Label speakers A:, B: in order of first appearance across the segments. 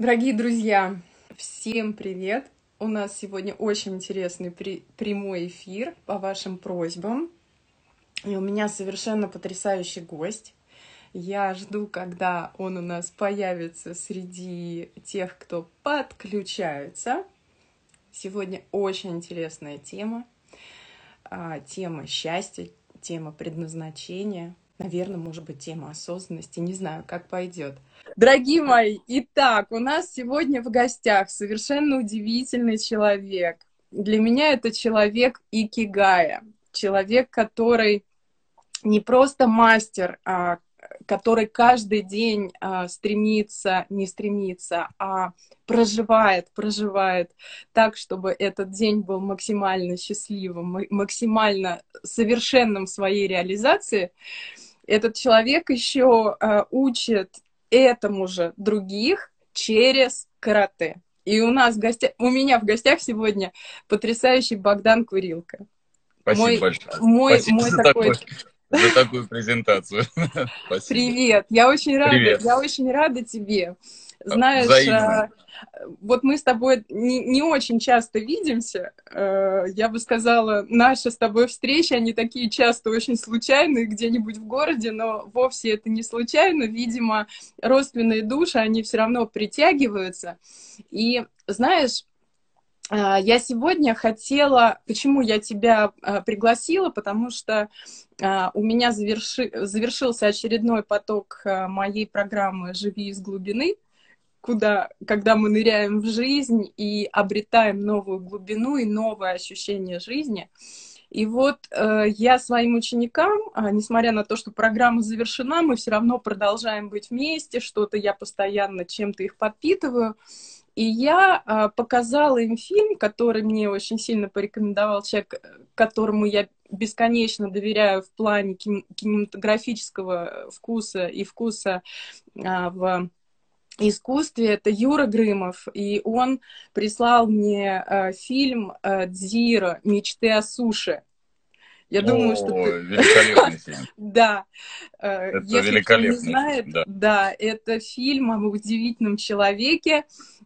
A: Дорогие друзья, всем привет! У нас сегодня очень интересный при прямой эфир по вашим просьбам. И у меня совершенно потрясающий гость. Я жду, когда он у нас появится среди тех, кто подключается. Сегодня очень интересная тема. А, тема счастья, тема предназначения. Наверное, может быть, тема осознанности. Не знаю, как пойдет. Дорогие мои, итак, у нас сегодня в гостях совершенно удивительный человек. Для меня это человек Икигая. Человек, который не просто мастер, а который каждый день а, стремится, не стремится, а проживает, проживает так, чтобы этот день был максимально счастливым, максимально совершенным в своей реализации, этот человек еще а, учит этому же других через карате. И у нас в гостях, у меня в гостях сегодня потрясающий Богдан Курилка.
B: Спасибо
A: мой,
B: большое.
A: Мой,
B: Спасибо
A: мой
B: за
A: такой...
B: за такую презентацию.
A: Спасибо. Привет, я очень рада,
B: Привет.
A: я очень рада тебе. Знаешь,
B: Взаимно.
A: а, вот мы с тобой не, не очень часто видимся. Э, Я бы сказала, наши с тобой встречи, они такие часто очень случайные где-нибудь в городе, но вовсе это не случайно. Видимо, родственные души, они все равно притягиваются. И знаешь, а, я сегодня хотела, почему я тебя пригласила, потому что у меня заверши, завершился очередной поток моей программы «Живи из глубины», куда, когда мы ныряем в жизнь и обретаем новую глубину и новое ощущение жизни. И вот э, я своим ученикам, э, несмотря на то, что программа завершена, мы все равно продолжаем быть вместе, что-то я постоянно чем-то их подпитываю. И я э, показала им фильм, который мне очень сильно порекомендовал человек, которому я бесконечно доверяю в плане кин- кинематографического вкуса и вкуса э, в искусстве. Это Юра Грымов, и он прислал мне э, фильм э, «Дзиро. Мечты о суше». Я думаю, что
B: О,
A: ты...
B: великолепный фильм.
A: Да. Э,
B: Это
A: Если кто не
B: великолепный
A: знает,
B: фильм, да.
A: да, это фильм об удивительном человеке.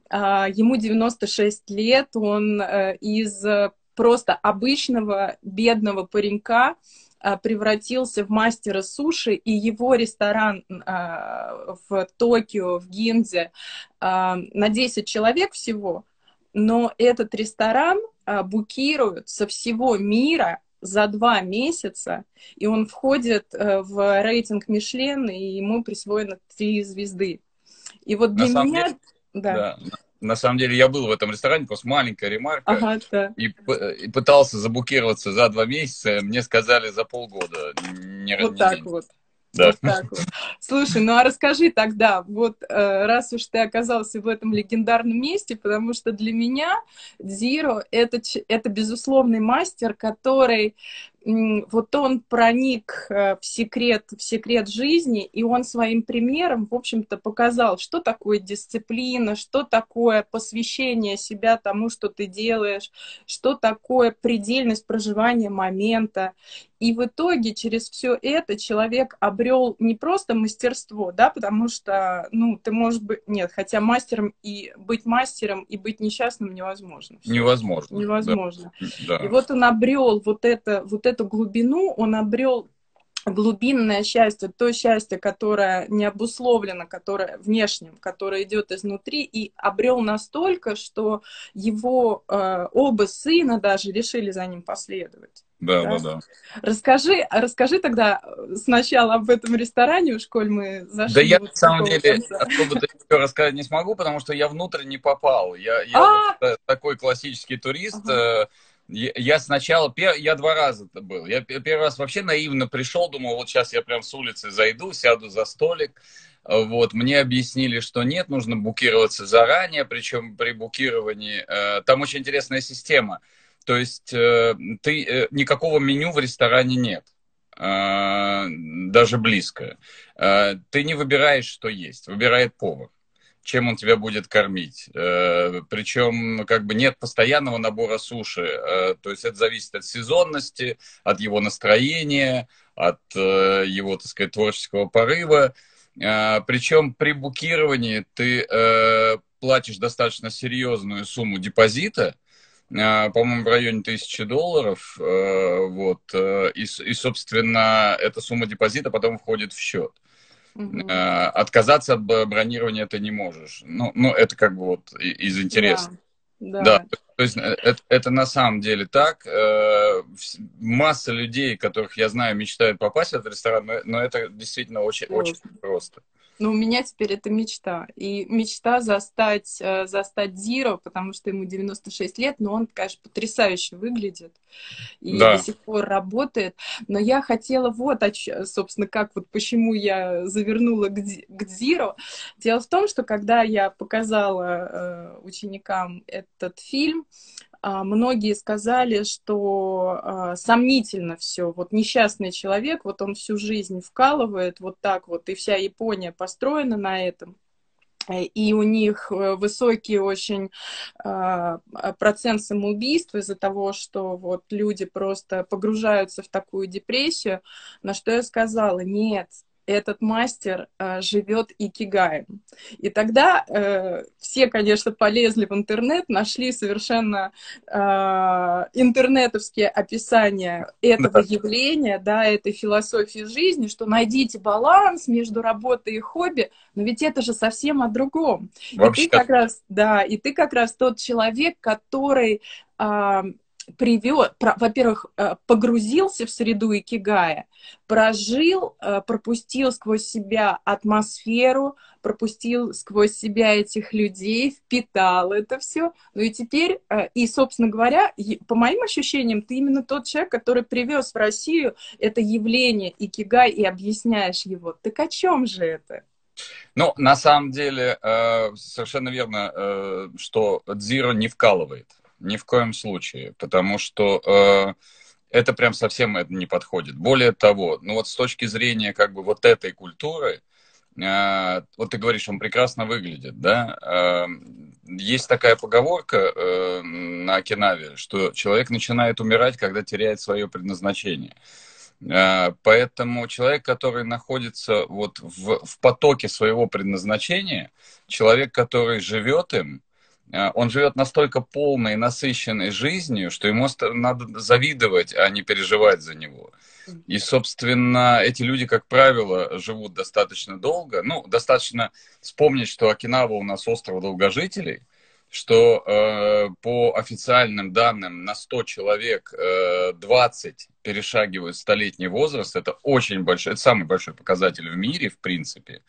A: А, Ему 96 лет, он э, из э, просто обычного бедного паренька превратился в мастера суши, и его ресторан а, в Токио, в Гинзе, а, на 10 человек всего, но этот ресторан а, букируют со всего мира за два месяца, и он входит э, в рейтинг Мишлен, и ему присвоено три звезды. И вот для
B: На
A: меня...
B: деле,
A: Да.
B: Да. На самом деле я был в этом ресторане, просто маленькая ремарка.
A: Ага, да.
B: И, и пытался заблокироваться за два месяца, мне сказали за полгода. Не,
A: Вот
B: не
A: так
B: меньше.
A: вот.
B: Да.
A: Вот так вот. Слушай, ну а расскажи тогда, вот э, раз уж ты оказался в этом легендарном месте, потому что для меня Дзиро это, это безусловный мастер, который вот он проник э, в секрет, в секрет жизни, и он своим примером, в общем-то, показал, что такое дисциплина, что такое посвящение себя тому, что ты делаешь, что такое предельность проживания момента. И в итоге через все это человек обрел не просто мастерство, да, потому что, ну, ты можешь быть, нет, хотя мастером и быть мастером и быть несчастным невозможно.
B: Невозможно.
A: Невозможно.
B: Да.
A: И вот он обрел вот, это, вот эту глубину, он обрел глубинное счастье, то счастье, которое не обусловлено, которое внешним, которое идет изнутри, и обрел настолько, что его э, оба сына даже решили за ним последовать.
B: Да,
A: Да.
B: да, да.
A: Расскажи, расскажи тогда сначала об этом ресторане, уж коль мы зашли.
B: Да я на самом деле особо еще рассказать не смогу, потому что я внутрь не попал. Я, я
A: А!
B: вот, э, такой классический турист.
A: Ага.
B: Я сначала, я два раза это был. Я пе- первый раз вообще наивно пришел, думал, вот сейчас я прям с улицы зайду, сяду за столик. Вот, мне объяснили, что нет, нужно букироваться заранее, причем при букировании э, там очень интересная система. То есть э, ты э, никакого меню в ресторане нет, даже близко. Ты не выбираешь, что есть, выбирает повар чем он тебя будет кормить. Э, Причем как бы нет постоянного набора суши. Э, То есть это зависит от сезонности, от его настроения, от э, его, так сказать, творческого порыва. Причем при букировании ты платишь достаточно серьезную сумму депозита, по-моему, в районе тысячи долларов, вот, и, и, собственно, эта сумма депозита потом входит в счет. Угу. Отказаться от бронирования ты не можешь. Ну, ну это как бы вот из интереса. Да. да. да. То есть э, это, это на самом деле так. Э, масса людей, которых я знаю, мечтают попасть в этот ресторан, но это действительно очень, очень просто.
A: Ну, у меня теперь это мечта. И мечта застать, э, застать Зиро, потому что ему 96 лет, но он, конечно, потрясающе выглядит и да. до сих пор работает. Но я хотела вот, собственно, как вот почему я завернула к, к Зиро. Дело в том, что когда я показала э, ученикам этот фильм, многие сказали, что а, сомнительно все. Вот несчастный человек, вот он всю жизнь вкалывает вот так вот, и вся Япония построена на этом. И у них э, высокий очень э, процент самоубийств из-за того, что вот люди просто погружаются в такую депрессию. На что я сказала, нет, этот мастер э, живет икигаем. И тогда э, все, конечно, полезли в интернет, нашли совершенно э, интернетовские описания этого явления, да, этой философии жизни, что найдите баланс между работой и хобби, но ведь это же совсем о другом. Вообще. И ты как раз, да, и ты как раз тот человек, который э, привел, во-первых, э, погрузился в среду Икигая, прожил, э, пропустил сквозь себя атмосферу, пропустил сквозь себя этих людей, впитал это все. Ну и теперь, э, и, собственно говоря, по моим ощущениям, ты именно тот человек, который привез в Россию это явление Икигай и объясняешь его. Так о чем же это?
B: Ну, на самом деле, совершенно верно, что Дзиро не вкалывает ни в коем случае, потому что э, это прям совсем не подходит. Более того, ну вот с точки зрения как бы вот этой культуры, э, вот ты говоришь, он прекрасно выглядит, да? Э, есть такая поговорка на Окинаве, что человек начинает умирать, когда теряет свое предназначение. Поэтому человек, который находится вот в, в потоке своего предназначения, человек, который живет им, он живет настолько полной, насыщенной жизнью, что ему надо завидовать, а не переживать за него. И, собственно, эти люди, как правило, живут достаточно долго. Ну, достаточно вспомнить, что Окинава у нас остров долгожителей, что э, по официальным данным на 100 человек э, 20 перешагивают столетний возраст. Это очень большой, это самый большой показатель в мире, в принципе.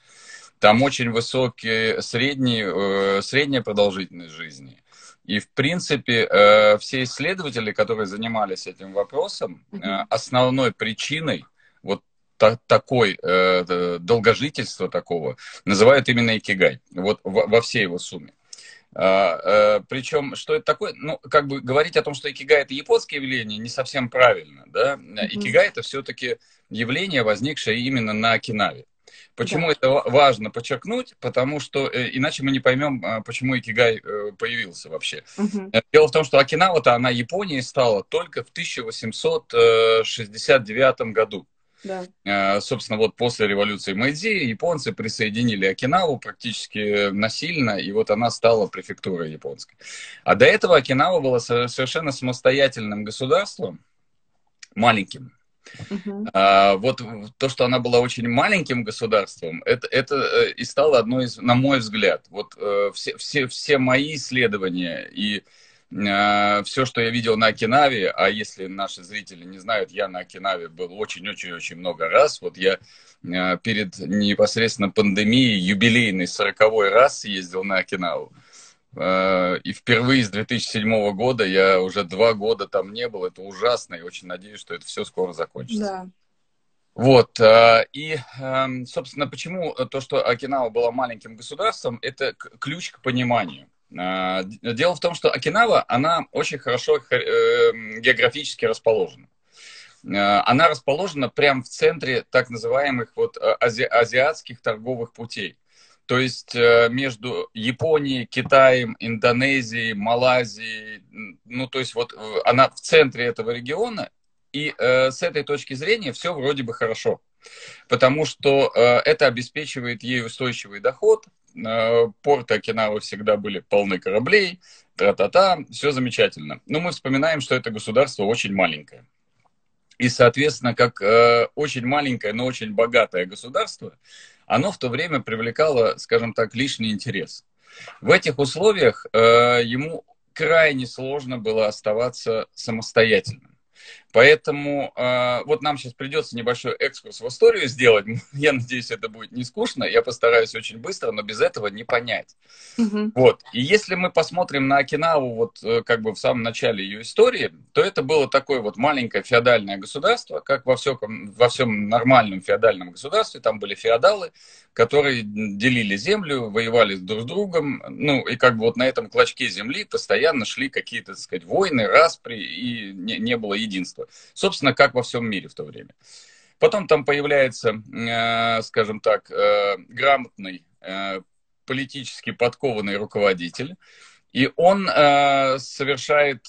B: Там очень высокие средние, э, средняя продолжительность жизни. И, в принципе, э, все исследователи, которые занимались этим вопросом, э, основной причиной вот такой долгожительства такого называют именно икигай, вот во всей его сумме. А, Причем, что это такое? Ну, как бы говорить о том, что икигай это японское явление, не совсем правильно, да? Икигай это все-таки явление, возникшее именно на Окинаве. Почему да. это важно подчеркнуть? Потому что э, иначе мы не поймем, а, почему Икигай э, появился вообще. Угу. Дело в том, что Окинава-то она Японией стала только в 1869 году. Да. Собственно, вот после революции Мэйдзи японцы присоединили Окинаву практически насильно, и вот она стала префектурой японской. А до этого Окинава была совершенно самостоятельным государством, маленьким, А, вот то, что она была очень маленьким государством, это, это э, и стало одной из, на мой взгляд, вот э, все, все, все мои исследования и э, все, что я видел на Окинаве, а если наши зрители не знают, я на Окинаве был очень-очень-очень много раз. Вот я перед непосредственно пандемией юбилейный сороковой раз ездил на Окинаву. Э, и впервые с 2007 года я уже два года там не был. Это ужасно. И очень надеюсь, что это все скоро закончится. Да. Вот. Э, и, эм, собственно, почему то, что Окинава была маленьким государством, это ключ к пониманию. Э, дело в том, что Окинава, она очень хорошо географически расположена. Она расположена прямо в центре так называемых вот ази азиатских торговых путей. То есть э, между Японией, Китаем, Индонезией, Малайзией, ну то есть вот э, она в центре этого региона, и э, с этой точки зрения все вроде бы хорошо, потому что э, это обеспечивает ей устойчивый доход, э, порты Окинавы всегда были полны кораблей, тра-та-та, все замечательно. Но мы вспоминаем, что это государство очень маленькое. И, соответственно, как э, очень маленькое, но очень богатое государство, оно в то время привлекало, скажем так, лишний интерес. В этих условиях э, ему крайне сложно было оставаться самостоятельным. Поэтому э, вот нам сейчас придется небольшой экскурс в историю сделать. Я надеюсь, это будет не скучно. Я постараюсь очень быстро, но без этого не понять. Угу. Вот. И если мы посмотрим на Окинаву вот э, как бы в самом начале ее истории, то это было такое вот маленькое феодальное государство, как во всем, во всем нормальном феодальном государстве. Там были феодалы, которые делили землю, воевали друг с другом. Ну, и как бы вот на этом клочке земли постоянно шли какие-то, так сказать, войны, распри, и не, не было единства. Собственно, как во всем мире в то время. Потом там появляется, э, скажем так, э, грамотный, э, политически подкованный руководитель, и он совершает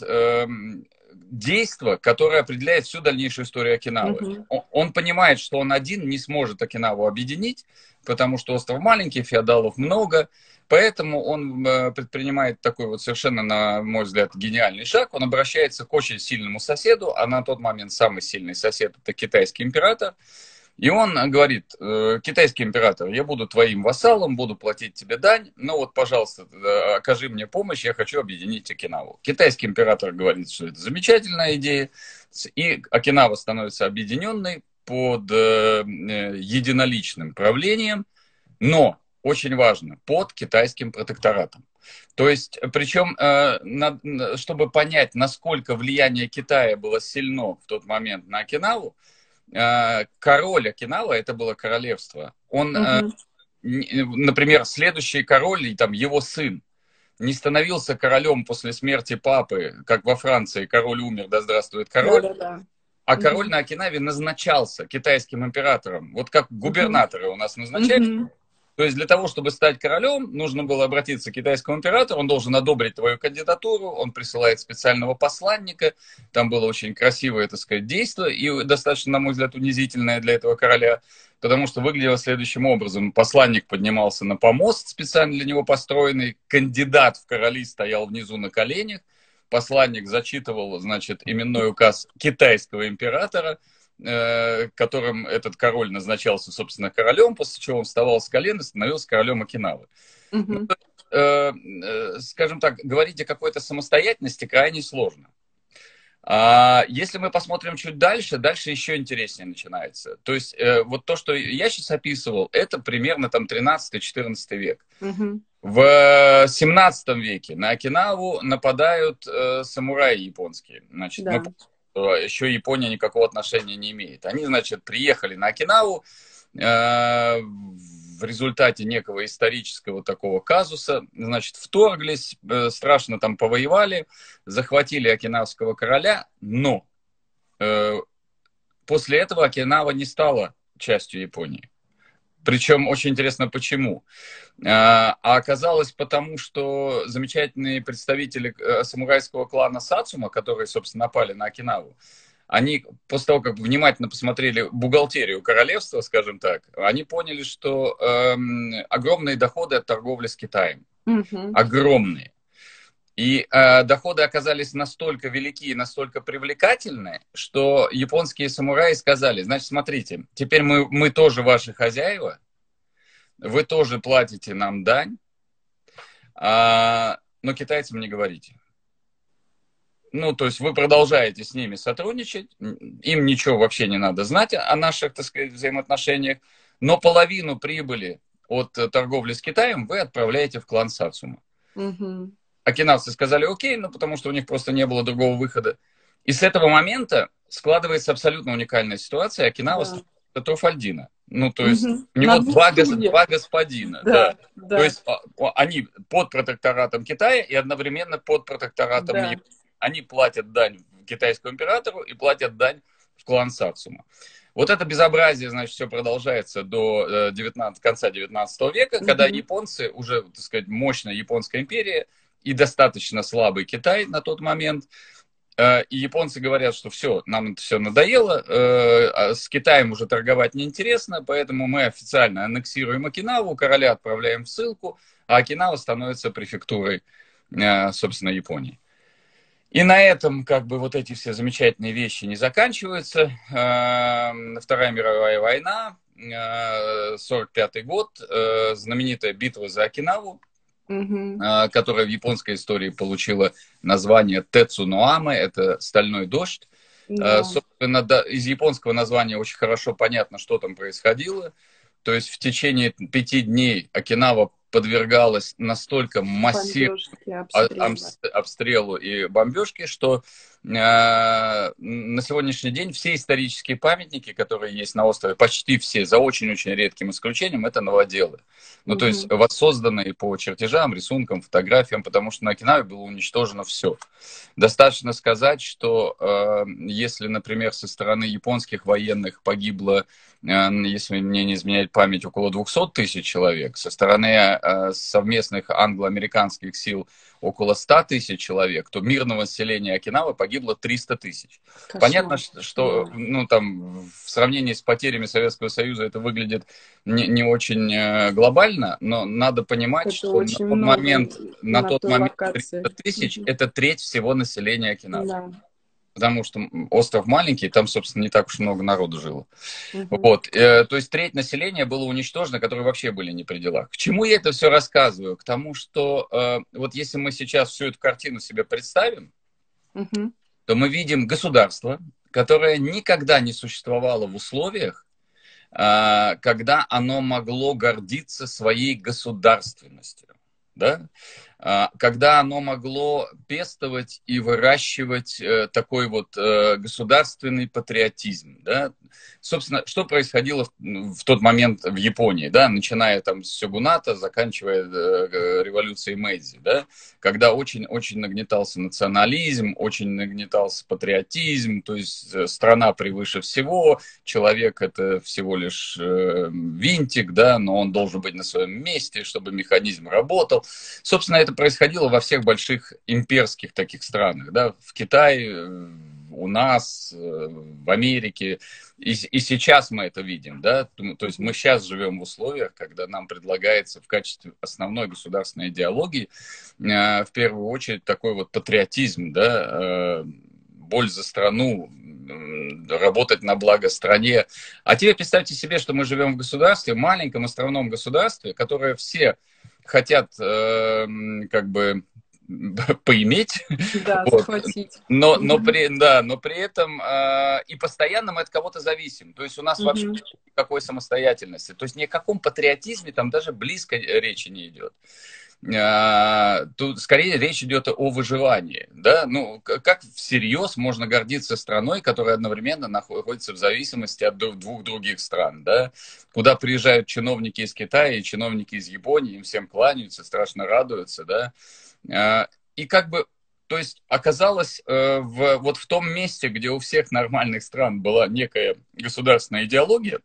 B: действо, которое определяет всю дальнейшую историю Окинавы. Mm-hmm. Он понимает, что он один не сможет Окинаву объединить, потому что остров маленький, феодалов много, Поэтому он э, предпринимает такой вот совершенно, на мой взгляд, гениальный шаг. Он обращается к очень сильному соседу, а на тот момент самый сильный сосед – это китайский император. И он говорит, «Э, китайский император, я буду твоим вассалом, буду платить тебе дань, но вот, пожалуйста, э, окажи мне помощь, я хочу объединить Окинаву. Китайский император говорит, что это замечательная идея, и Окинава становится объединенной под единоличным правлением, но очень важно, под китайским протекторатом. То есть, причем, э, чтобы понять, насколько влияние Китая было сильно в тот момент на Окинаву, э, король Окинава, это было королевство, он, угу. например, следующий король, там, его сын, не становился королем после смерти папы, как во Франции король умер, да здравствует король. Да, да, да. А король mm на Окинаве назначался китайским императором. Вот как губернаторы mm у нас назначают. mm то есть для того, чтобы стать королем, нужно было обратиться к китайскому императору, он должен одобрить твою кандидатуру, он присылает специального посланника, там было очень красивое, так сказать, действие, и достаточно, на мой взгляд, унизительное для этого короля, потому что выглядело следующим образом. Посланник поднимался на помост, специально для него построенный, кандидат в короли стоял внизу на коленях, посланник зачитывал, значит, именной указ китайского императора – которым этот король назначался, собственно, королем, после чего он вставал с колен и становился королем Окинавы. Угу. Ну, э, э, скажем так, говорить о какой-то самостоятельности крайне сложно. А если мы посмотрим чуть дальше, дальше еще интереснее начинается. То есть э, вот то, что я сейчас описывал, это примерно там 13-14 век. Угу. В 17 веке на Окинаву нападают э, самураи японские. Значит, да. мы еще Япония никакого отношения не имеет. Они, значит, приехали на Окинаву э, в результате некого исторического такого казуса, значит, вторглись, э, страшно там повоевали, захватили окинавского короля, но э, после этого Окинава не стала частью Японии. Причем очень интересно, почему. А, а оказалось потому, что замечательные представители э, самурайского клана Сацума, которые, собственно, напали на Окинаву, они после того, как внимательно посмотрели бухгалтерию королевства, скажем так, они поняли, что эм, огромные доходы от торговли с Китаем. Угу. Огромные. И э, доходы оказались настолько велики и настолько привлекательны, что японские самураи сказали, значит, смотрите, теперь мы, мы тоже ваши хозяева, вы тоже платите нам дань, а, но китайцам не говорите. Ну, то есть вы продолжаете с ними сотрудничать, им ничего вообще не надо знать о наших, так сказать, взаимоотношениях, но половину прибыли от торговли с Китаем вы отправляете в клан Сацума. Угу окинавцы сказали окей, ну потому что у них просто не было другого выхода. И с этого момента складывается абсолютно уникальная ситуация. Окинава да. это Труфальдина. Ну, то есть угу. у него два, гос, два господина. Да, да. Да. То есть а, они под протекторатом Китая и одновременно под протекторатом да. Японии. Они платят дань китайскому императору и платят дань в клан Сацума. Вот это безобразие, значит, все продолжается до 19, э, конца 19 века, угу. когда японцы, уже, так сказать, мощная японская империя, и достаточно слабый Китай на тот момент, э, и японцы говорят, что все, нам это все надоело, э, а с Китаем уже торговать неинтересно, поэтому мы официально аннексируем Окинаву, короля отправляем в ссылку, а Окинава становится префектурой, э, собственно, Японии. И на этом как бы вот эти все замечательные вещи не заканчиваются. Вторая мировая война, 45 год, знаменитая битва за Окинаву, угу. которая в японской истории получила название Тецунуаме, это стальной дождь. Да. Собственно, из японского названия очень хорошо понятно, что там происходило. То есть в течение пяти дней Окинава подвергалась настолько массивному обстрелу и бомбежке, что на сегодняшний день все исторические памятники, которые есть на острове, почти все, за очень-очень редким исключением, это новоделы. Ну, mm-hmm. то есть воссозданные по чертежам, рисункам, фотографиям, потому что на Окинаве было уничтожено все. Достаточно сказать, что э, если, например, со стороны японских военных погибло, э, если мне не изменяет память, около 200 тысяч человек, со стороны Э, совместных англо-американских сил около 100 тысяч человек, то мирного населения Окинавы погибло 300 тысяч. Понятно, что ну, там, в сравнении с потерями Советского Союза это выглядит не, не очень э, глобально, но надо понимать, это что на тот момент, на, на тот момент 300 тысяч – это треть всего населения Окинавы. Да потому что остров маленький, там, собственно, не так уж много народу жило. Угу. Вот, э, то есть треть населения было уничтожено, которые вообще были не при делах. К чему я это все рассказываю? К тому, что э, вот если мы сейчас всю эту картину себе представим, угу. то мы видим государство, которое никогда не существовало в условиях, э, когда оно могло гордиться своей государственностью. Да? А, когда оно могло пестовать и выращивать э, такой вот э, государственный патриотизм. Да? Собственно, что происходило в тот момент в Японии, да? начиная там с Сёгуната, заканчивая э, революцией Мэйдзи, да? когда очень-очень нагнетался национализм, очень нагнетался патриотизм, то есть страна превыше всего, человек это всего лишь винтик, да? но он должен быть на своем месте, чтобы механизм работал. Собственно, это происходило во всех больших имперских таких странах, да, в Китае, э, у нас, э, в Америке, и, и сейчас мы это видим, да, то есть мы сейчас живем в условиях, когда нам предлагается в качестве основной государственной идеологии э, в первую очередь такой вот патриотизм, да, боль за страну, работать на благо стране. А теперь представьте себе, что мы живем в государстве, маленьком островном государстве, которое все хотят э, как бы поиметь. Да, вот. захватить. Но, но, при, да, но при этом э, и постоянно мы от кого-то зависим. То есть у нас угу. вообще никакой самостоятельности. То есть ни о каком патриотизме там даже близко речи не идет. А, тут скорее речь идет о выживании. Да? Ну, как всерьез можно гордиться страной, которая одновременно находится в зависимости от двух других стран, да? куда приезжают чиновники из Китая и чиновники из Японии, им всем кланяются, страшно радуются. Да? А, и как бы то есть оказалось э, в, вот в том месте, где у всех нормальных стран была некая государственная идеология,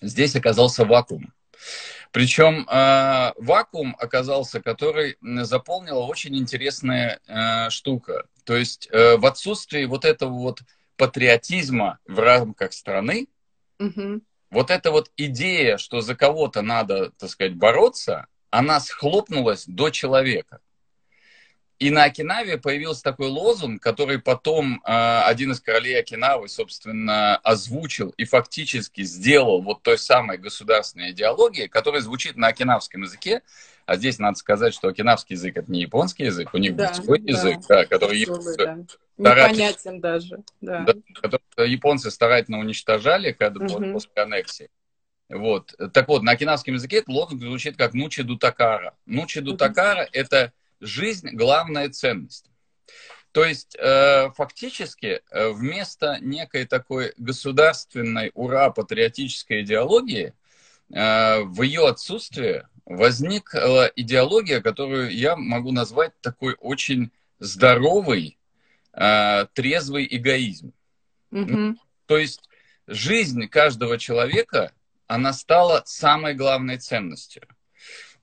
B: здесь оказался вакуум. Причем э, вакуум оказался, который заполнила очень интересная э, штука. То есть э, в отсутствии вот этого вот патриотизма в рамках страны, угу. вот эта вот идея, что за кого-то надо, так сказать, бороться, она схлопнулась до человека. И на Окинаве появился такой лозунг, который потом э, один из королей Окинавы, собственно, озвучил и фактически сделал вот той самой государственной идеологией, которая звучит на окинавском языке. А здесь надо сказать, что окинавский язык это не японский язык, у них да, свой да, язык, да, который японцы да.
A: непонятен даже, да. да
B: который японцы старательно уничтожали, когда угу. после аннексии. Вот. Так вот, на окинавском языке этот лозунг звучит как «Нучи Дутакара». «Нучи Дутакара» — это жизнь – главная ценность. То есть э, фактически э, вместо некой такой государственной ура-патриотической идеологии э, в ее отсутствие возникла идеология, которую я могу назвать такой очень здоровый, трезвый эгоизм. Mm-hmm. То есть жизнь каждого человека, она стала самой главной ценностью.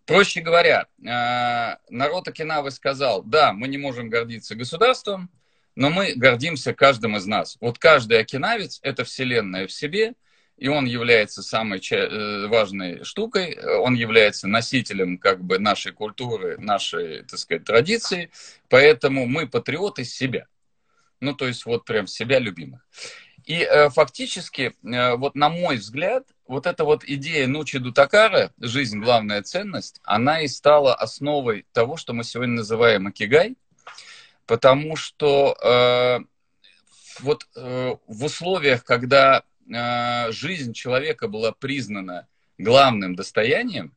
B: Проще говоря, э, народ Окинавы сказал, да, мы не можем гордиться государством, но мы гордимся каждым из нас. Вот каждый окинавец – это вселенная в себе, и он является самой э, важной штукой, он является носителем как бы нашей культуры, нашей, так сказать, традиции, поэтому мы патриоты себя. Ну, то есть вот прям себя любимых. И э, фактически, э, вот на мой взгляд, вот эта вот идея Нучи Дутакара, жизнь – главная ценность, она и стала основой того, что мы сегодня называем Акигай, потому что э, вот э, в условиях, когда э, жизнь человека была признана главным достоянием,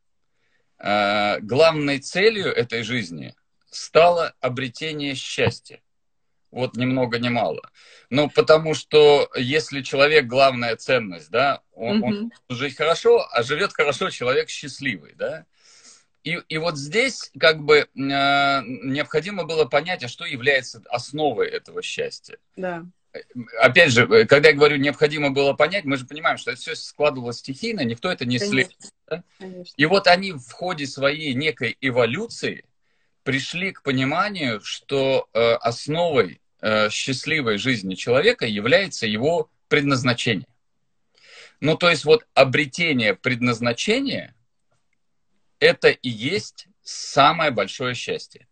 B: э, главной целью этой жизни стало обретение счастья. Вот ни много ни мало. Ну, потому что если человек главная ценность, да, он, mm-hmm. он жить хорошо, а живет хорошо человек счастливый, да. И, и вот здесь как бы э, необходимо было понять, а что является основой этого счастья.
A: Да.
B: Опять же, когда я говорю необходимо было понять, мы же понимаем, что это все складывалось стихийно, никто это не исследовал. Да? И вот они в ходе своей некой эволюции пришли к пониманию, что э, основой Э, счастливой жизни человека является его предназначение. Ну, то есть вот обретение предназначения – это и есть самое большое счастье.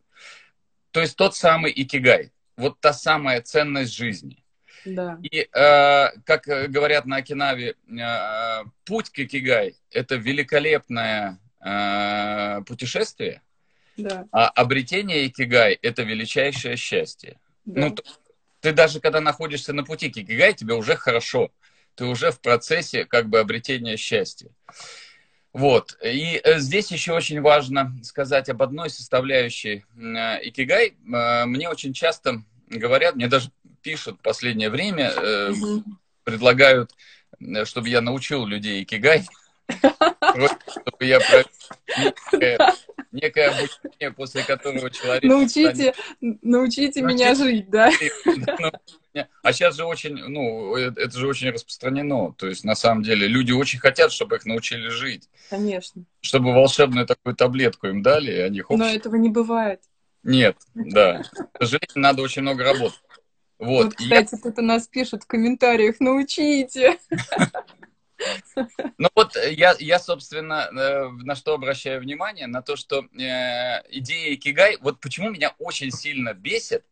B: То есть тот самый икигай, вот та самая ценность жизни.
A: Да.
B: И, э, как говорят на Окинаве, э, путь к икигай – это великолепное э, путешествие,
A: да.
B: а обретение икигай – это величайшее счастье. Да. Ну, ты даже когда находишься на пути к Икигай, тебе уже хорошо. Ты уже в процессе как бы обретения счастья. Вот. И э, здесь еще очень важно сказать об одной составляющей э, Икигай. Э, мне очень часто говорят, мне даже пишут в последнее время, угу. предлагают, чтобы я научил людей Икигай. Чтобы я некое обучение, после которого человек...
A: Научите, станет... научите меня жить, да?
B: А сейчас же очень, ну, это же очень распространено. То есть, на самом деле, люди очень хотят, чтобы их научили жить.
A: Конечно.
B: Чтобы волшебную такую таблетку им дали, и они
A: хоп, Но этого не бывает.
B: Нет, да. К сожалению, надо очень много работать. Вот,
A: вот кстати, я... тут у нас пишут в комментариях, научите.
B: Ну вот э, я, я, собственно, э, на что обращаю внимание, на то, что э, идея Икигай, вот почему меня очень сильно бесит,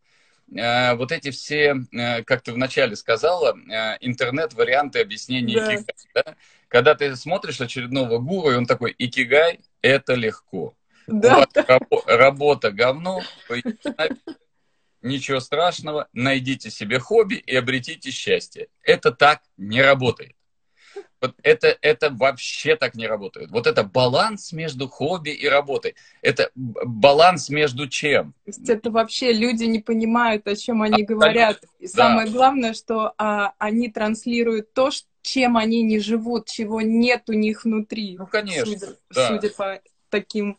B: э, вот эти все, э, как ты вначале сказала, э, интернет-варианты объяснения да. Икигай. Да? Когда ты смотришь очередного гуру, и он такой, Икигай – это легко. Да. Вас рабо- работа говно, ничего страшного, найдите себе хобби и обретите счастье. Это так не работает. Вот это, это вообще так не работает. Вот это баланс между хобби и работой. Это баланс между чем?
A: То есть это вообще люди не понимают, о чем они Абсолютно. говорят. И да. самое главное, что а, они транслируют то, чем они не живут, чего нет у них внутри.
B: Ну, конечно.
A: Судя, да. судя по таким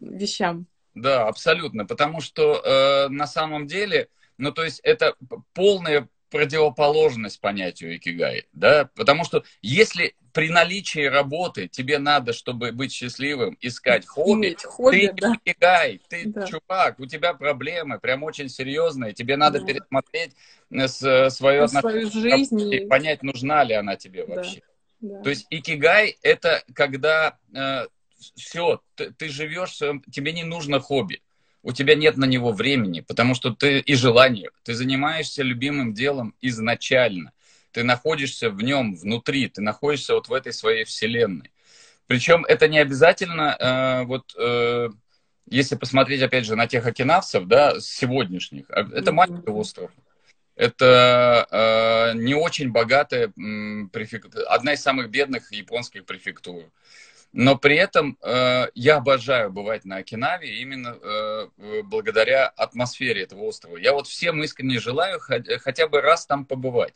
A: вещам.
B: Да, абсолютно. Потому что э, на самом деле, ну, то есть это полное противоположность понятию икигай, да, потому что если при наличии работы тебе надо, чтобы быть счастливым, искать хобби, хобби ты да. икигай, ты да. чувак, у тебя проблемы, прям очень серьезные, тебе надо да. пересмотреть э, с, свое отношение,
A: жизнь
B: и понять, нужна ли она тебе вообще.
A: Да.
B: То есть икигай это когда э, все, ты, ты живешь, тебе не нужно хобби у тебя нет на него времени, потому что ты и желания, ты занимаешься любимым делом изначально, ты находишься в нем внутри, ты находишься вот в этой своей вселенной. Причем это не обязательно, э, вот э, если посмотреть опять же на тех окинавцев, да, сегодняшних, а, это маленький остров, это э, не очень богатая э, префектура, одна из самых бедных японских префектур. Но при этом э, я обожаю бывать на Окинаве именно э, благодаря атмосфере этого острова. Я вот всем искренне желаю хотя бы раз там побывать.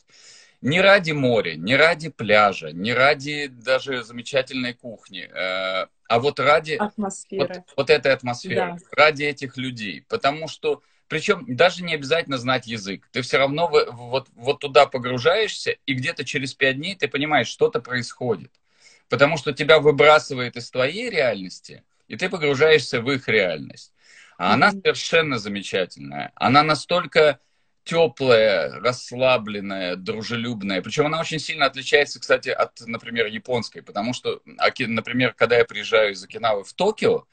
B: Не ради моря, не ради пляжа, не ради даже замечательной кухни, э, а вот ради
A: атмосферы.
B: Вот, вот этой атмосферы, да. ради этих людей. Потому что, причем даже не обязательно знать язык. Ты все равно вот, вот туда погружаешься, и где-то через пять дней ты понимаешь, что-то происходит потому что тебя выбрасывает из твоей реальности, и ты погружаешься в их реальность. А она совершенно замечательная. Она настолько теплая, расслабленная, дружелюбная. Причем она очень сильно отличается, кстати, от, например, японской, потому что, например, когда я приезжаю из Окинавы в Токио,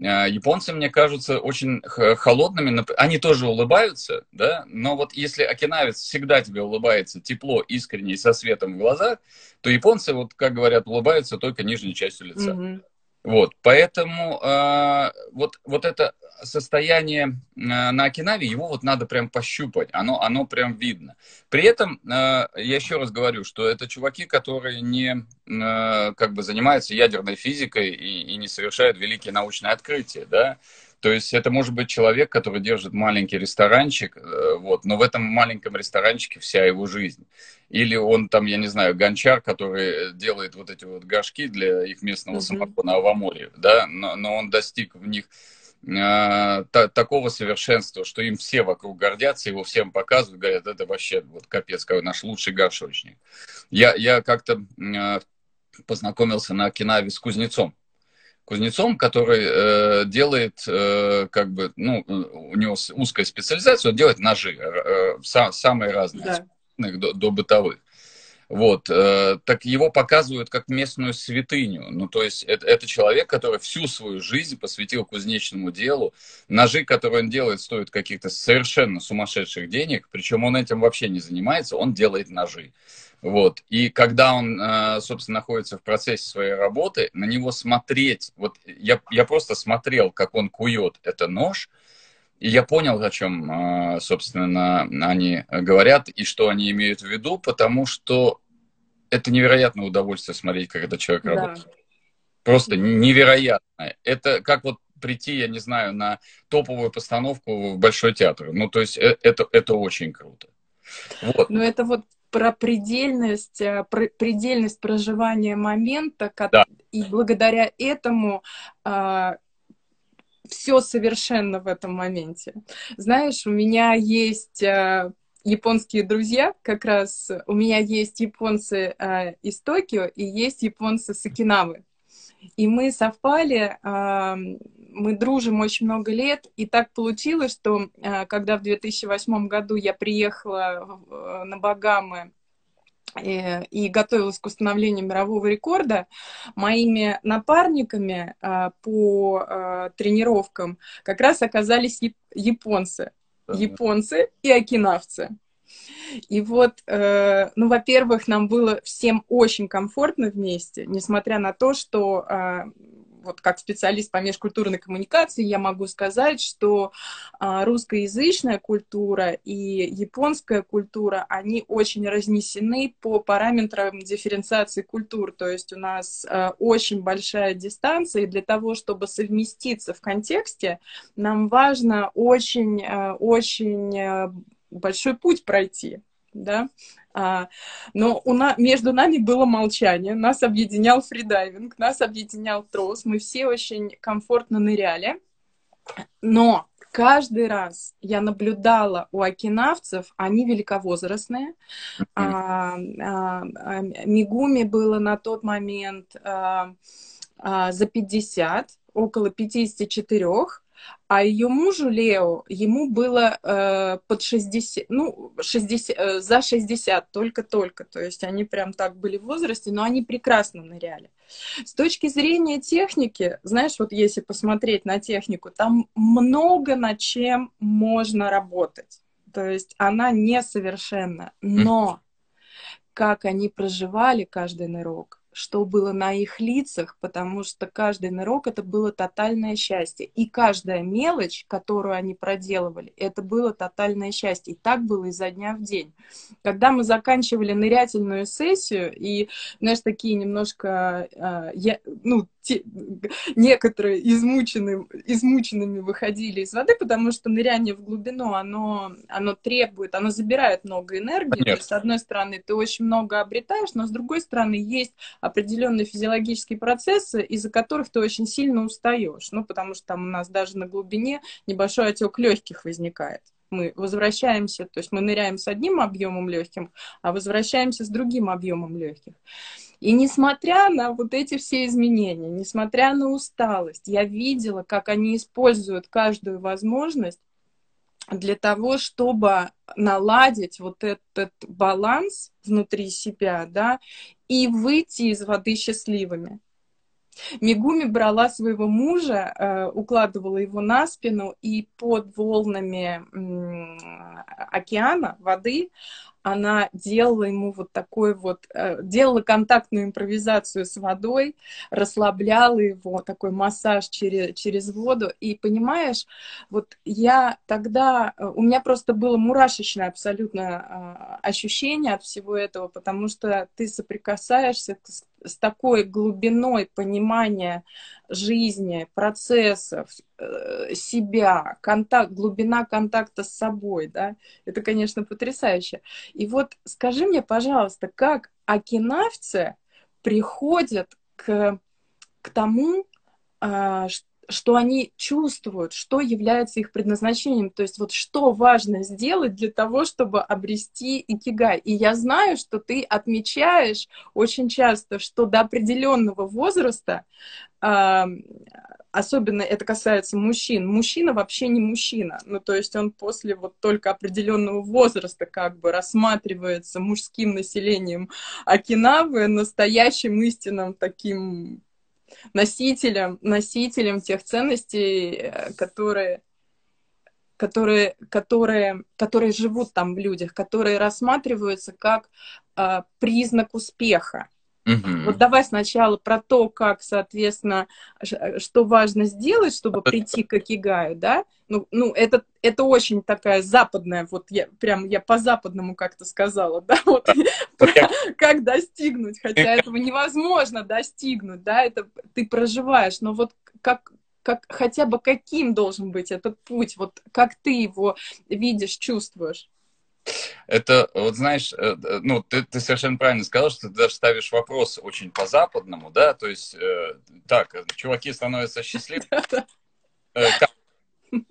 B: японцы мне кажутся очень холодными, они тоже улыбаются, да, но вот если окинавец всегда тебе улыбается тепло, искренне и со светом в глазах, то японцы, вот как говорят, улыбаются только нижней частью лица. Mm-hmm. Вот, поэтому э, вот, вот это состояние э, на Окинаве, его вот надо прям пощупать, оно, оно прям видно. При этом, э, я еще раз говорю, что это чуваки, которые не э, как бы занимаются ядерной физикой и, и не совершают великие научные открытия, да, то есть это может быть человек, который держит маленький ресторанчик, вот, но в этом маленьком ресторанчике вся его жизнь. Или он там, я не знаю, гончар, который делает вот эти вот горшки для их местного mm-hmm. самогона Аваморе, да, но, но он достиг в них э, та, такого совершенства, что им все вокруг гордятся, его всем показывают, говорят, это вообще вот капец, какой наш лучший горшочник. Я, я как-то э, познакомился на Окинаве с кузнецом кузнецом, который э, делает, э, как бы, ну, у него узкая специализация, он делает ножи, э, э сам, самые разные, да. до, до бытовых. Вот, э, так его показывают как местную святыню. Ну, то есть это, это человек, который всю свою жизнь посвятил кузнечному делу. Ножи, которые он делает, стоят каких-то совершенно сумасшедших денег. Причем он этим вообще не занимается, он делает ножи. Вот. И когда он, э, собственно, находится в процессе своей работы, на него смотреть, вот я, я просто смотрел, как он кует это нож, и я понял, о чем, а, собственно, они говорят и что они имеют в виду, потому что это невероятное удовольствие смотреть, как этот человек да. работает. Просто невероятно. Это как вот прийти, я не знаю, на топовую постановку в Большой театр. Ну, то есть э, это, это очень круто.
A: Вот. Ну, это вот про предельность, э, про предельность проживания момента,
B: да.
A: и благодаря этому а, все совершенно в этом моменте. Знаешь, у меня есть э, японские друзья, как раз у меня есть японцы э, из Токио и есть японцы с Окинавы. И мы совпали, э, мы дружим очень много лет, и так получилось, что э, когда в 2008 году я приехала э, на Багамы Э, и готовилась к установлению мирового рекорда, моими напарниками э, по э, тренировкам как раз оказались японцы. Японцы и окинавцы. И вот, ну, во-первых, нам было всем очень комфортно вместе, несмотря на то, что вот как специалист по межкультурной коммуникации я могу сказать, что а, русскоязычная культура и японская культура, они очень разнесены по параметрам дифференциации культур. То есть у нас а, очень большая дистанция, и для того, чтобы совместиться в контексте, нам важно очень, а, большой путь пройти да, а, но у на, между нами было молчание, нас объединял фридайвинг, нас объединял трос, мы все очень комфортно ныряли, но каждый раз я наблюдала у окинавцев, они великовозрастные, а, а, а, Мигуми было на тот момент а, а, за 50, около 54, а ее мужу Лео, ему было э, под 60, ну, 60, э, за 60 только-только. То есть они прям так были в возрасте, но они прекрасно ныряли. С точки зрения техники, знаешь, вот если посмотреть на технику, там много над чем можно работать. То есть она несовершенна. Но как они проживали каждый нырок, что было на их лицах, потому что каждый нырок это было тотальное счастье. И каждая мелочь, которую они проделывали, это было тотальное счастье. И так было изо дня в день. Когда мы заканчивали нырятельную сессию, и, знаешь, такие немножко, э, я, ну, те, некоторые измученные, измученными выходили из воды, потому что ныряние в глубину, оно, оно требует, оно забирает много энергии. Конечно. То есть, с одной стороны, ты очень много обретаешь, но с другой стороны, есть определенные физиологические процессы, из-за которых ты очень сильно устаешь. Ну, потому что там у нас даже на глубине небольшой отек легких возникает мы возвращаемся, то есть мы ныряем с одним объемом легких, а возвращаемся с другим объемом легких. И несмотря на вот эти все изменения, несмотря на усталость, я видела, как они используют каждую возможность для того, чтобы наладить вот этот баланс внутри себя, да, и выйти из воды счастливыми. Мигуми брала своего мужа, э, укладывала его на спину, и под волнами океана, воды, она делала ему вот такой вот, э, делала контактную импровизацию с водой, расслабляла его, такой массаж через, через воду. И понимаешь, вот я тогда, э, у меня просто было мурашечное абсолютно ощущение от всего этого, потому что ты соприкасаешься с с такой глубиной понимания жизни, процессов, э, себя, контакт, глубина контакта с собой, да, это, конечно, потрясающе. И вот скажи мне, пожалуйста, как окинавцы приходят к, к тому, а, что они чувствуют, что является их предназначением, то есть вот что важно сделать для того, чтобы обрести икигай. И я знаю, что ты отмечаешь очень часто, что до определенного возраста, э, особенно это касается мужчин, мужчина вообще не мужчина, ну то есть он после вот только определенного возраста как бы рассматривается мужским населением Окинавы настоящим истинным таким носителем, носителем тех ценностей, э, которые которые, которые, которые живут там в людях, которые рассматриваются как э, признак успеха. Угу. Вот давай сначала про то, как, соответственно, что важно сделать, чтобы прийти к Акигаю, да? Ну, ну это, это очень такая западная, вот я прям я по-западному как-то сказала, да, вот как достигнуть, хотя этого невозможно достигнуть, да, это ты проживаешь, но вот как, как хотя бы каким должен быть этот путь, вот как ты его видишь, чувствуешь?
B: Это, вот знаешь, э, э, ну, ты, ты совершенно правильно сказал, что ты даже ставишь вопрос очень по-западному, да, то есть, э, так, чуваки становятся счастливыми, э, как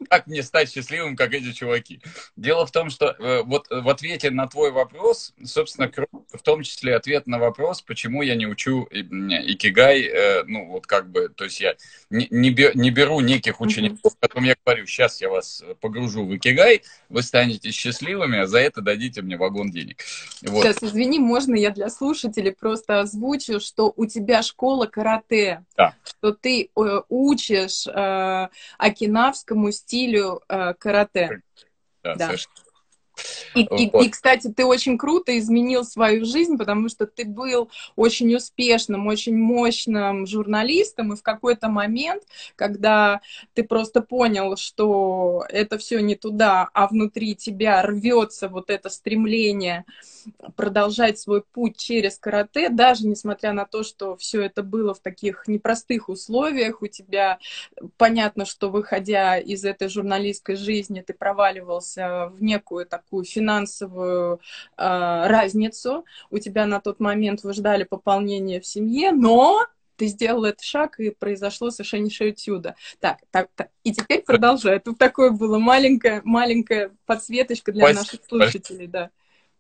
B: как мне стать счастливым, как эти чуваки? Дело в том, что э, вот в ответе на твой вопрос, собственно, в том числе ответ на вопрос, почему я не учу икигай, э, ну вот как бы, то есть я не, не беру неких учеников, которым я говорю, сейчас я вас погружу в икигай, вы станете счастливыми, а за это дадите мне вагон денег.
A: Вот. Сейчас, извини, можно я для слушателей просто озвучу, что у тебя школа карате, да. что ты э, учишь э, окинавскому стилю э, карате. Да, да. И, и, и, кстати, ты очень круто изменил свою жизнь, потому что ты был очень успешным, очень мощным журналистом, и в какой-то момент, когда ты просто понял, что это все не туда, а внутри тебя рвется вот это стремление продолжать свой путь через карате, даже несмотря на то, что все это было в таких непростых условиях, у тебя понятно, что выходя из этой журналистской жизни, ты проваливался в некую такую финансовую э, разницу, у тебя на тот момент вы ждали пополнения в семье, но ты сделал этот шаг, и произошло совершеннейшее чудо. Так, так, так. И теперь продолжай. Тут такое было маленькая, маленькая подсветочка для Спасибо. наших слушателей, да.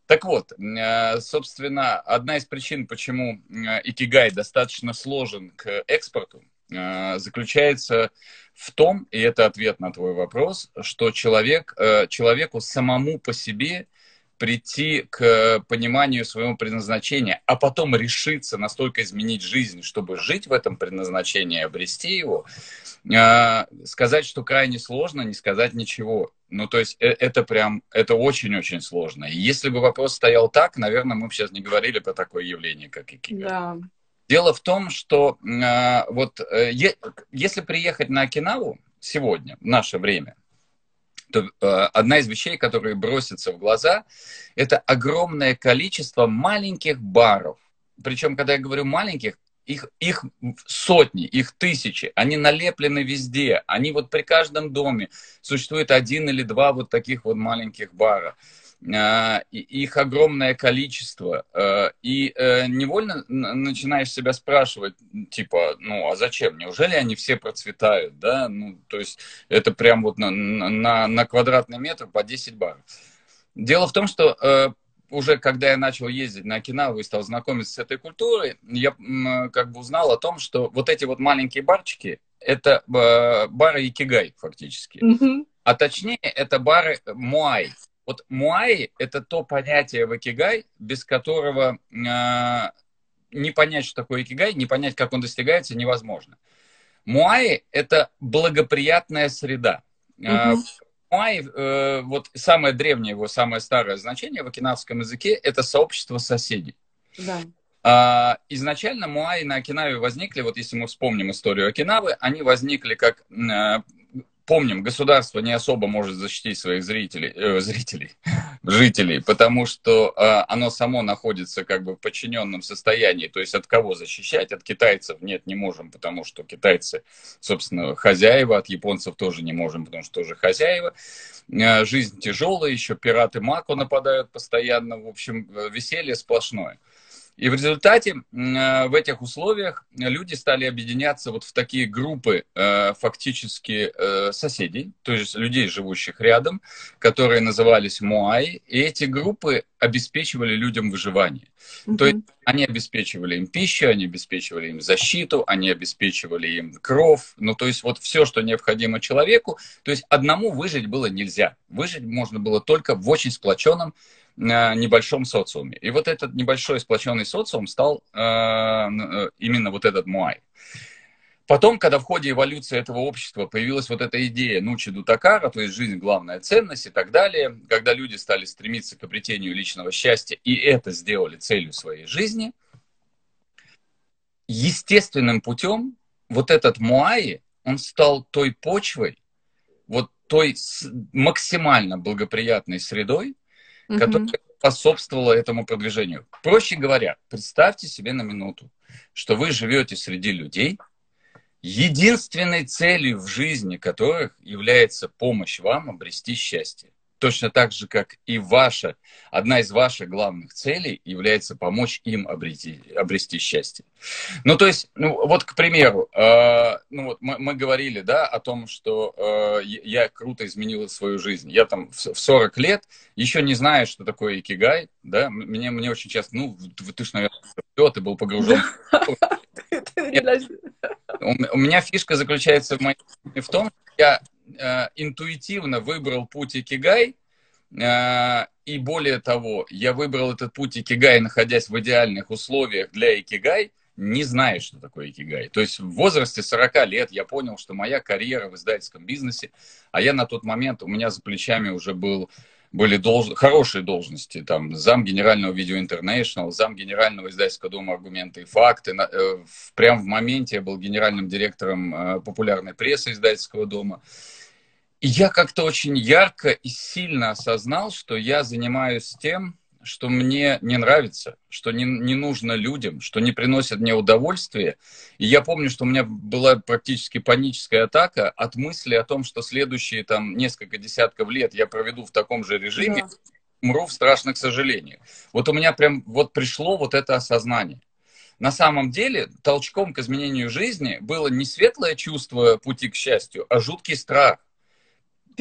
B: Так вот, э, собственно, одна из причин, почему э, икигай достаточно сложен к экспорту, заключается в том, и это ответ на твой вопрос, что человек, человеку самому по себе прийти к пониманию своего предназначения, а потом решиться настолько изменить жизнь, чтобы жить в этом предназначении, обрести его, сказать, что крайне сложно, не сказать ничего. Ну, то есть э, это прям, это очень-очень сложно. Если бы вопрос стоял так, наверное, мы бы сейчас не говорили про такое явление, как икигай. Да. Дело в том, что э, вот э, если приехать на Окинаву сегодня, в наше время, то э, одна из вещей, которые бросятся в глаза, это огромное количество маленьких баров. Причем, когда я говорю маленьких, их, их сотни, их тысячи, они налеплены везде, они вот при каждом доме существует один или два вот таких вот маленьких бара. А, их огромное количество, а, и э, невольно начинаешь себя спрашивать, типа, ну, а зачем? Неужели они все процветают, да? Ну, то есть это прям вот на, на, на квадратный метр по 10 баров. Дело в том, что э, уже когда я начал ездить на Окинаву и стал знакомиться с этой культурой, я как бы узнал о том, что вот эти вот маленькие барчики, это э, бары Икигай фактически. Mm-hmm. а точнее это бары муай. Вот муай – это то понятие в икигай, без которого э, не понять, что такое икигай, не понять, как он достигается, невозможно. Муай – это благоприятная среда. Угу. Муай, э, вот самое древнее его, самое старое значение в окинавском языке – это сообщество соседей. Да. А, изначально Муаи на Окинаве возникли, вот если мы вспомним историю Окинавы, они возникли как помним, государство не особо может защитить своих зрителей, э, зрителей, жителей, потому что э, оно само находится как бы в подчиненном состоянии. То есть от кого защищать? От китайцев нет, не можем, потому что китайцы, собственно, хозяева, от японцев тоже не можем, потому что тоже хозяева. Э, жизнь тяжелая, еще пираты Мако нападают постоянно. В общем, э, веселье сплошное. И в результате э, в этих условиях люди стали объединяться вот в такие группы э, фактически э, соседей, то есть людей, живущих рядом, которые назывались Муай, и эти группы обеспечивали людям выживание. Mm-hmm. То есть они обеспечивали им пищу, они обеспечивали им защиту, они обеспечивали им кров, ну то есть вот все, что необходимо человеку, то есть одному выжить было нельзя. Выжить можно было только в очень сплоченном небольшом социуме. И вот этот небольшой сплоченный социум стал э, э, именно вот этот Муай. Потом, когда в ходе эволюции этого общества появилась вот эта идея Нучи Дутакара, то есть жизнь главная ценность и так далее, когда люди стали стремиться к обретению личного счастья и это сделали целью своей жизни, естественным путем вот этот Муай, он стал той почвой, вот той максимально благоприятной средой, угу. которая способствовала этому продвижению. Проще говоря, представьте себе на минуту, что вы живете среди людей, единственной целью в жизни которых является помощь вам обрести счастье точно так же, как и ваша, одна из ваших главных целей является помочь им обрести, обрести счастье. Ну, то есть, ну, вот, к примеру, э, ну, вот мы, мы говорили, да, о том, что э, я круто изменила свою жизнь. Я там в, в 40 лет еще не знаю, что такое икигай, да, мне, мне очень часто, ну, ты ж, наверное, все, ты был погружен. У меня фишка заключается в том, что я интуитивно выбрал путь Икигай, э, и более того, я выбрал этот путь Икигай, находясь в идеальных условиях для Икигай, не зная, что такое Икигай. То есть в возрасте 40 лет я понял, что моя карьера в издательском бизнесе, а я на тот момент, у меня за плечами уже был были долж... хорошие должности, там, зам генерального видео International, зам генерального издательского дома «Аргументы и факты». Э, прям в моменте я был генеральным директором э, популярной прессы издательского дома. Я как-то очень ярко и сильно осознал, что я занимаюсь тем, что мне не нравится, что не, не нужно людям, что не приносит мне удовольствия. И я помню, что у меня была практически паническая атака от мысли о том, что следующие там несколько десятков лет я проведу в таком же режиме, да. умру в страшных сожалениях. Вот у меня прям вот пришло вот это осознание. На самом деле толчком к изменению жизни было не светлое чувство пути к счастью, а жуткий страх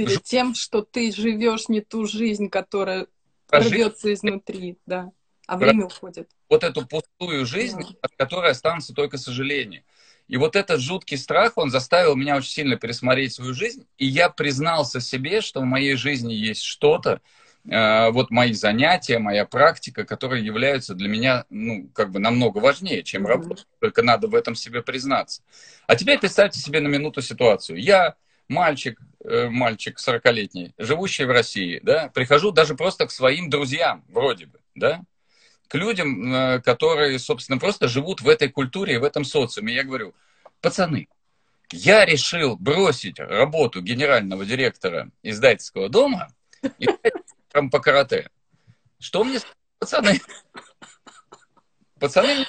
A: перед тем, что ты живешь не ту жизнь, которая рвется изнутри, да, а время уходит.
B: Вот эту пустую жизнь, да. от которой останутся только сожаления. И вот этот жуткий страх, он заставил меня очень сильно пересмотреть свою жизнь, и я признался себе, что в моей жизни есть что-то, э, вот мои занятия, моя практика, которые являются для меня, ну, как бы намного важнее, чем mm-hmm. работа. Только надо в этом себе признаться. А теперь представьте себе на минуту ситуацию. Я мальчик, э, мальчик 40-летний, живущий в России, да, прихожу даже просто к своим друзьям, вроде бы, да, к людям, э, которые, собственно, просто живут в этой культуре, в этом социуме. Я говорю, пацаны, я решил бросить работу генерального директора издательского дома и там по карате. Что мне пацаны? Пацаны,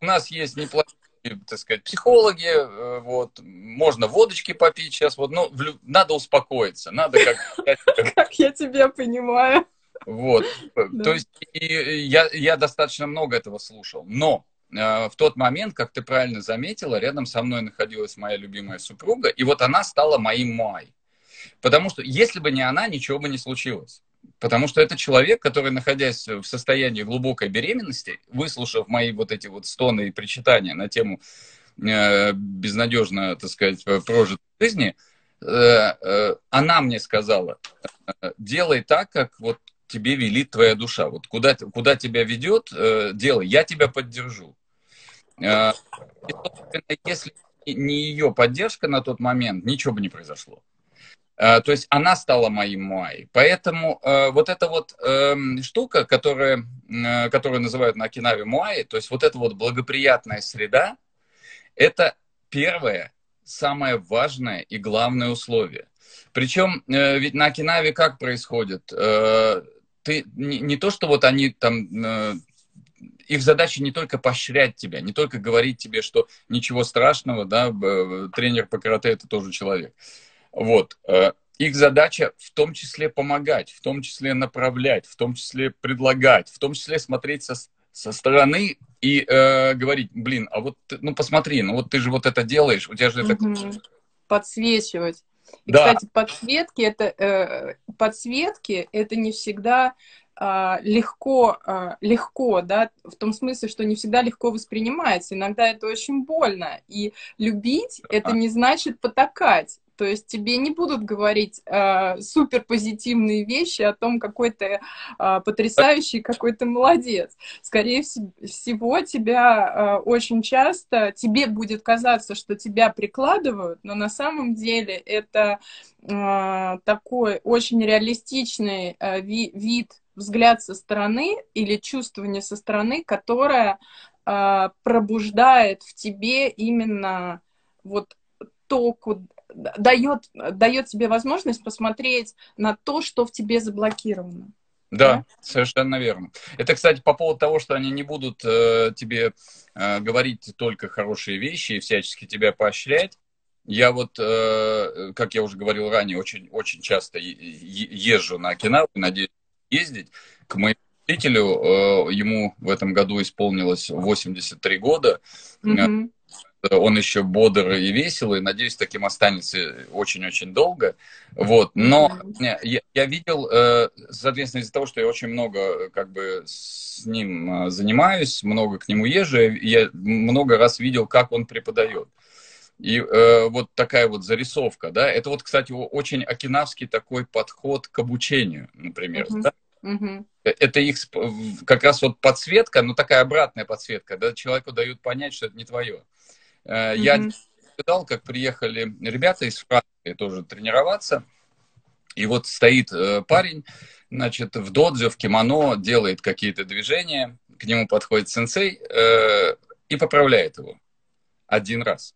B: у нас есть неплохие так сказать, психологи, э, вот, можно водочки попить сейчас, вот, но ну, надо успокоиться, надо как...
A: Как я тебя понимаю.
B: Вот, то есть я, достаточно много этого слушал, но э, в тот момент, как ты правильно заметила, рядом со мной находилась моя любимая супруга, и вот она стала моим май. Потому что если бы не она, ничего бы не случилось. Потому что это человек, который, находясь в состоянии глубокой беременности, выслушав мои вот эти вот стоны и причитания на тему э, безнадежно, так сказать, прожитой жизни, она мне сказала, делай так, как вот тебе велит твоя душа. Вот куда, куда тебя ведет, делай, я тебя поддержу. И, если не ее поддержка на тот момент, ничего бы не произошло. То есть она стала моим Муай. Поэтому э, вот эта вот э, штука, которая, э, которую называют на Окинаве Муай, то есть вот эта вот благоприятная среда, это первое, самое важное и главное условие. Причем э, ведь на Окинаве как происходит? Э, ты не, не то, что вот они там э, их задача не только поощрять тебя, не только говорить тебе, что ничего страшного, да, тренер по карате это тоже человек. Вот. Э, их задача в том числе помогать, в том числе направлять, в том числе предлагать, в том числе смотреть со, со стороны и э, говорить, блин, а вот, ну посмотри, ну вот ты же вот это делаешь, у тебя же это...
A: Подсвечивать. И, да. кстати, подсветки это э, подсветки это не всегда э, легко, э, легко, да, в том смысле, что не всегда легко воспринимается. Иногда это очень больно. И любить это не значит потакать. То есть тебе не будут говорить э, супер позитивные вещи о том, какой ты э, потрясающий, какой ты молодец. Скорее всего, тебя э, очень часто, тебе будет казаться, что тебя прикладывают, но на самом деле это э, такой очень реалистичный э, ви вид, взгляд со стороны или чувствование со стороны, которое э, пробуждает в тебе именно вот то, дает, дает тебе возможность посмотреть на то, что в тебе заблокировано.
B: Да, да, совершенно верно. Это, кстати, по поводу того, что они не будут э, тебе э, говорить только хорошие вещи и всячески тебя поощрять. Я вот, э, как я уже говорил ранее, очень, очень часто езжу на Окинаву, надеюсь ездить. К моему учителю, э, ему в этом году исполнилось 83 года. Mm-hmm он еще бодр и веселый, надеюсь, таким останется очень-очень долго. Вот. Но я, я видел, э, соответственно, из-за того, что я очень много как бы с ним э, занимаюсь, много к нему езжу, я много раз видел, как он преподает. И э, вот такая вот зарисовка, да, это вот, кстати, очень окинавский такой подход к обучению, например, uh-huh. да? Uh-huh. Это их как раз вот подсветка, ну такая обратная подсветка, да, человеку дают понять, что это не твое. Mm-hmm. Я наблюдал, как приехали ребята из Франции тоже тренироваться. И вот стоит э, парень, значит, в додзе, в кимоно, делает какие-то движения, к нему подходит сенсей э, и поправляет его один раз.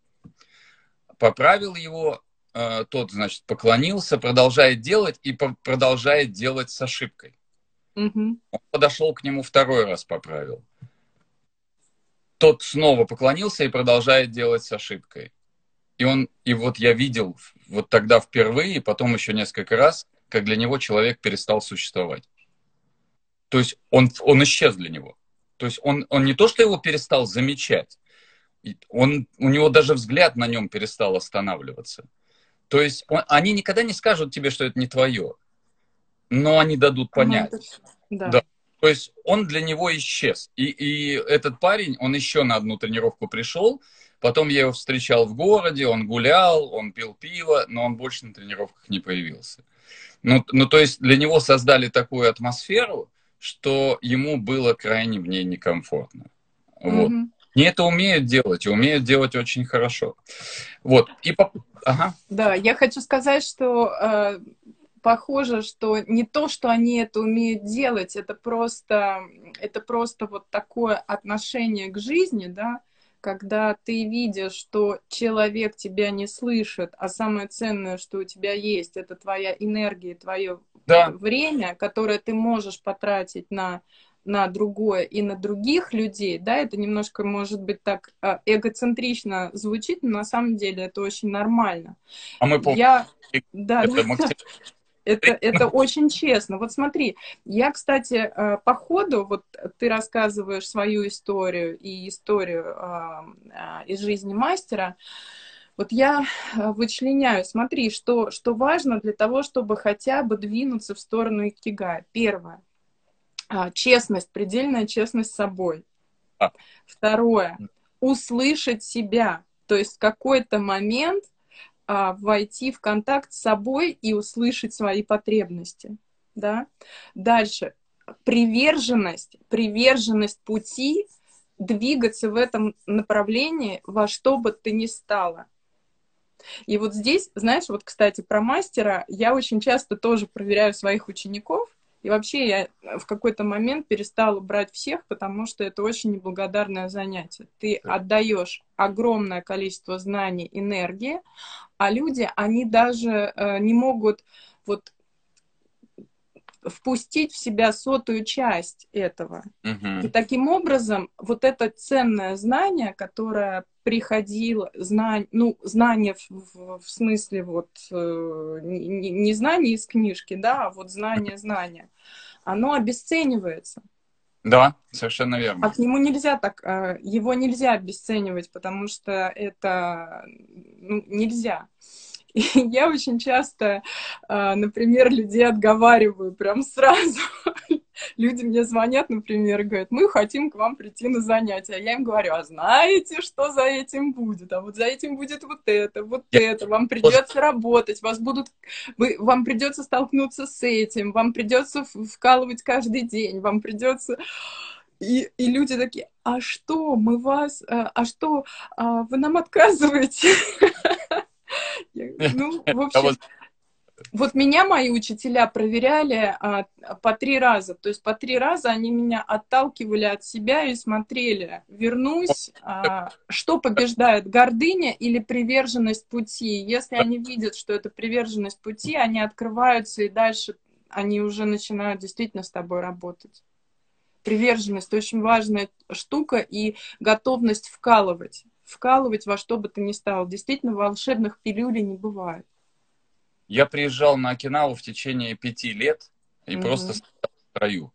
B: Поправил его, э, тот, значит, поклонился, продолжает делать и по- продолжает делать с ошибкой. Mm-hmm. Он подошел к нему второй раз, поправил тот снова поклонился и продолжает делать с ошибкой. И он, и вот я видел вот тогда впервые, и потом еще несколько раз, как для него человек перестал существовать. То есть он, он исчез для него. То есть он, он не то, что его перестал замечать, он, у него даже взгляд на нем перестал останавливаться. То есть он, они никогда не скажут тебе, что это не твое, но они дадут понять. Да. да. То есть он для него исчез. И, и этот парень, он еще на одну тренировку пришел, потом я его встречал в городе, он гулял, он пил пиво, но он больше на тренировках не появился. Ну, ну то есть для него создали такую атмосферу, что ему было крайне в ней некомфортно. Вот. Mm-hmm. Не это умеют делать, и умеют делать очень хорошо. Вот. И по... ага.
A: Да, я хочу сказать, что э, похоже, что не то, что они это умеют делать, это просто, это просто вот такое отношение к жизни, да, когда ты видишь, что человек тебя не слышит, а самое ценное, что у тебя есть, это твоя энергия, твое да. время, которое ты можешь потратить на на другое и на других людей, да, это немножко, может быть, так а, эгоцентрично звучит, но на самом деле это очень нормально.
B: А мы помним,
A: Я... да, да. Это, это очень честно. Вот смотри, я, кстати, э, по ходу, вот ты рассказываешь свою историю и историю э, э, из жизни мастера, вот я вычленяю, смотри, что, что важно для того, чтобы хотя бы двинуться в сторону икигая. Первое. Честность, предельная честность с собой. А. Второе. Услышать себя. То есть в какой-то момент а, войти в контакт с собой и услышать свои потребности. Да? Дальше. Приверженность, приверженность пути двигаться в этом направлении во что бы ты ни стало. И вот здесь, знаешь, вот, кстати, про мастера я очень часто тоже проверяю своих учеников, и вообще я в какой-то момент перестала брать всех, потому что это очень неблагодарное занятие. Ты отдаешь огромное количество знаний, энергии, а люди, они даже э, не могут вот впустить в себя сотую часть этого.
B: Угу.
A: И таким образом вот это ценное знание, которое приходило, знание, ну, знание в, в, смысле вот э, не, не знание из книжки, да, а вот знание знания, оно обесценивается.
B: Да, совершенно верно.
A: А к нему нельзя так, э, его нельзя обесценивать, потому что это ну, нельзя. И я очень часто, а, например, людей отговариваю прям сразу. Люди мне звонят, например, говорят, мы хотим к вам прийти на занятия. Я им говорю, а знаете, что за этим будет? А вот за этим будет вот это, вот это. Вам придется работать, вас будут, вы, вам придется столкнуться с этим, вам придется вкалывать каждый день, вам придется... И, и люди такие, а что, мы вас, а, а что, а вы нам отказываете? Ну, в общем, вот меня мои учителя проверяли а, по три раза. То есть по три раза они меня отталкивали от себя и смотрели, вернусь, а, что побеждает, гордыня или приверженность пути. Если они видят, что это приверженность пути, они открываются и дальше они уже начинают действительно с тобой работать. Приверженность очень важная штука и готовность вкалывать вкалывать во что бы то ни стало. Действительно, волшебных пилюлей не бывает.
B: Я приезжал на Окинаву в течение пяти лет и mm просто стоял в строю.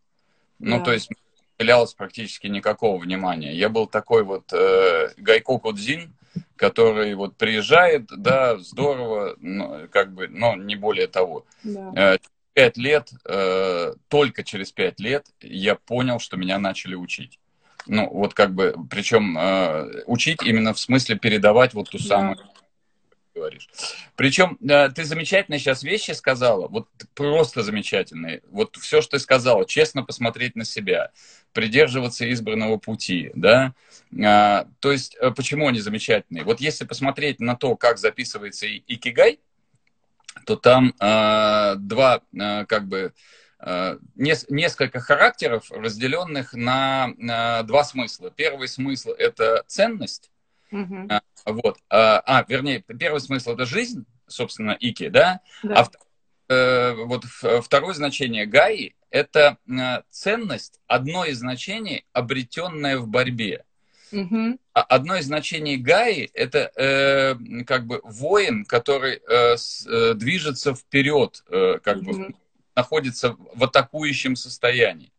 B: Ну, да. то есть уделялось практически никакого внимания. Я был такой вот э, Гайко Кудзин, который вот приезжает, да, здорово, но, как бы, но не более того. Да. Э, пять лет, э, только через пять лет я понял, что меня начали учить. Ну, вот как бы, причем э, учить именно в смысле передавать вот ту самую, да. говоришь. Причем э, ты замечательные сейчас вещи сказала, вот просто замечательные. Вот все, что ты сказала, честно посмотреть на себя, придерживаться избранного пути, да. Э, то есть, э, почему они замечательные? Вот если посмотреть на то, как записывается икигай, то там э, два, э, как бы, несколько характеров, разделенных на, на два смысла. Первый смысл – это ценность.
A: Mm-hmm.
B: Вот. А, а, вернее, первый смысл – это жизнь, собственно, ики, да? да. А вот второе значение гаи – это ценность, одно из значений, обретенное в борьбе.
A: Mm-hmm.
B: Одно из значений Гаи – это э, как бы воин, который э, с, э, движется вперед, э, как mm-hmm. бы находится в атакующем состоянии.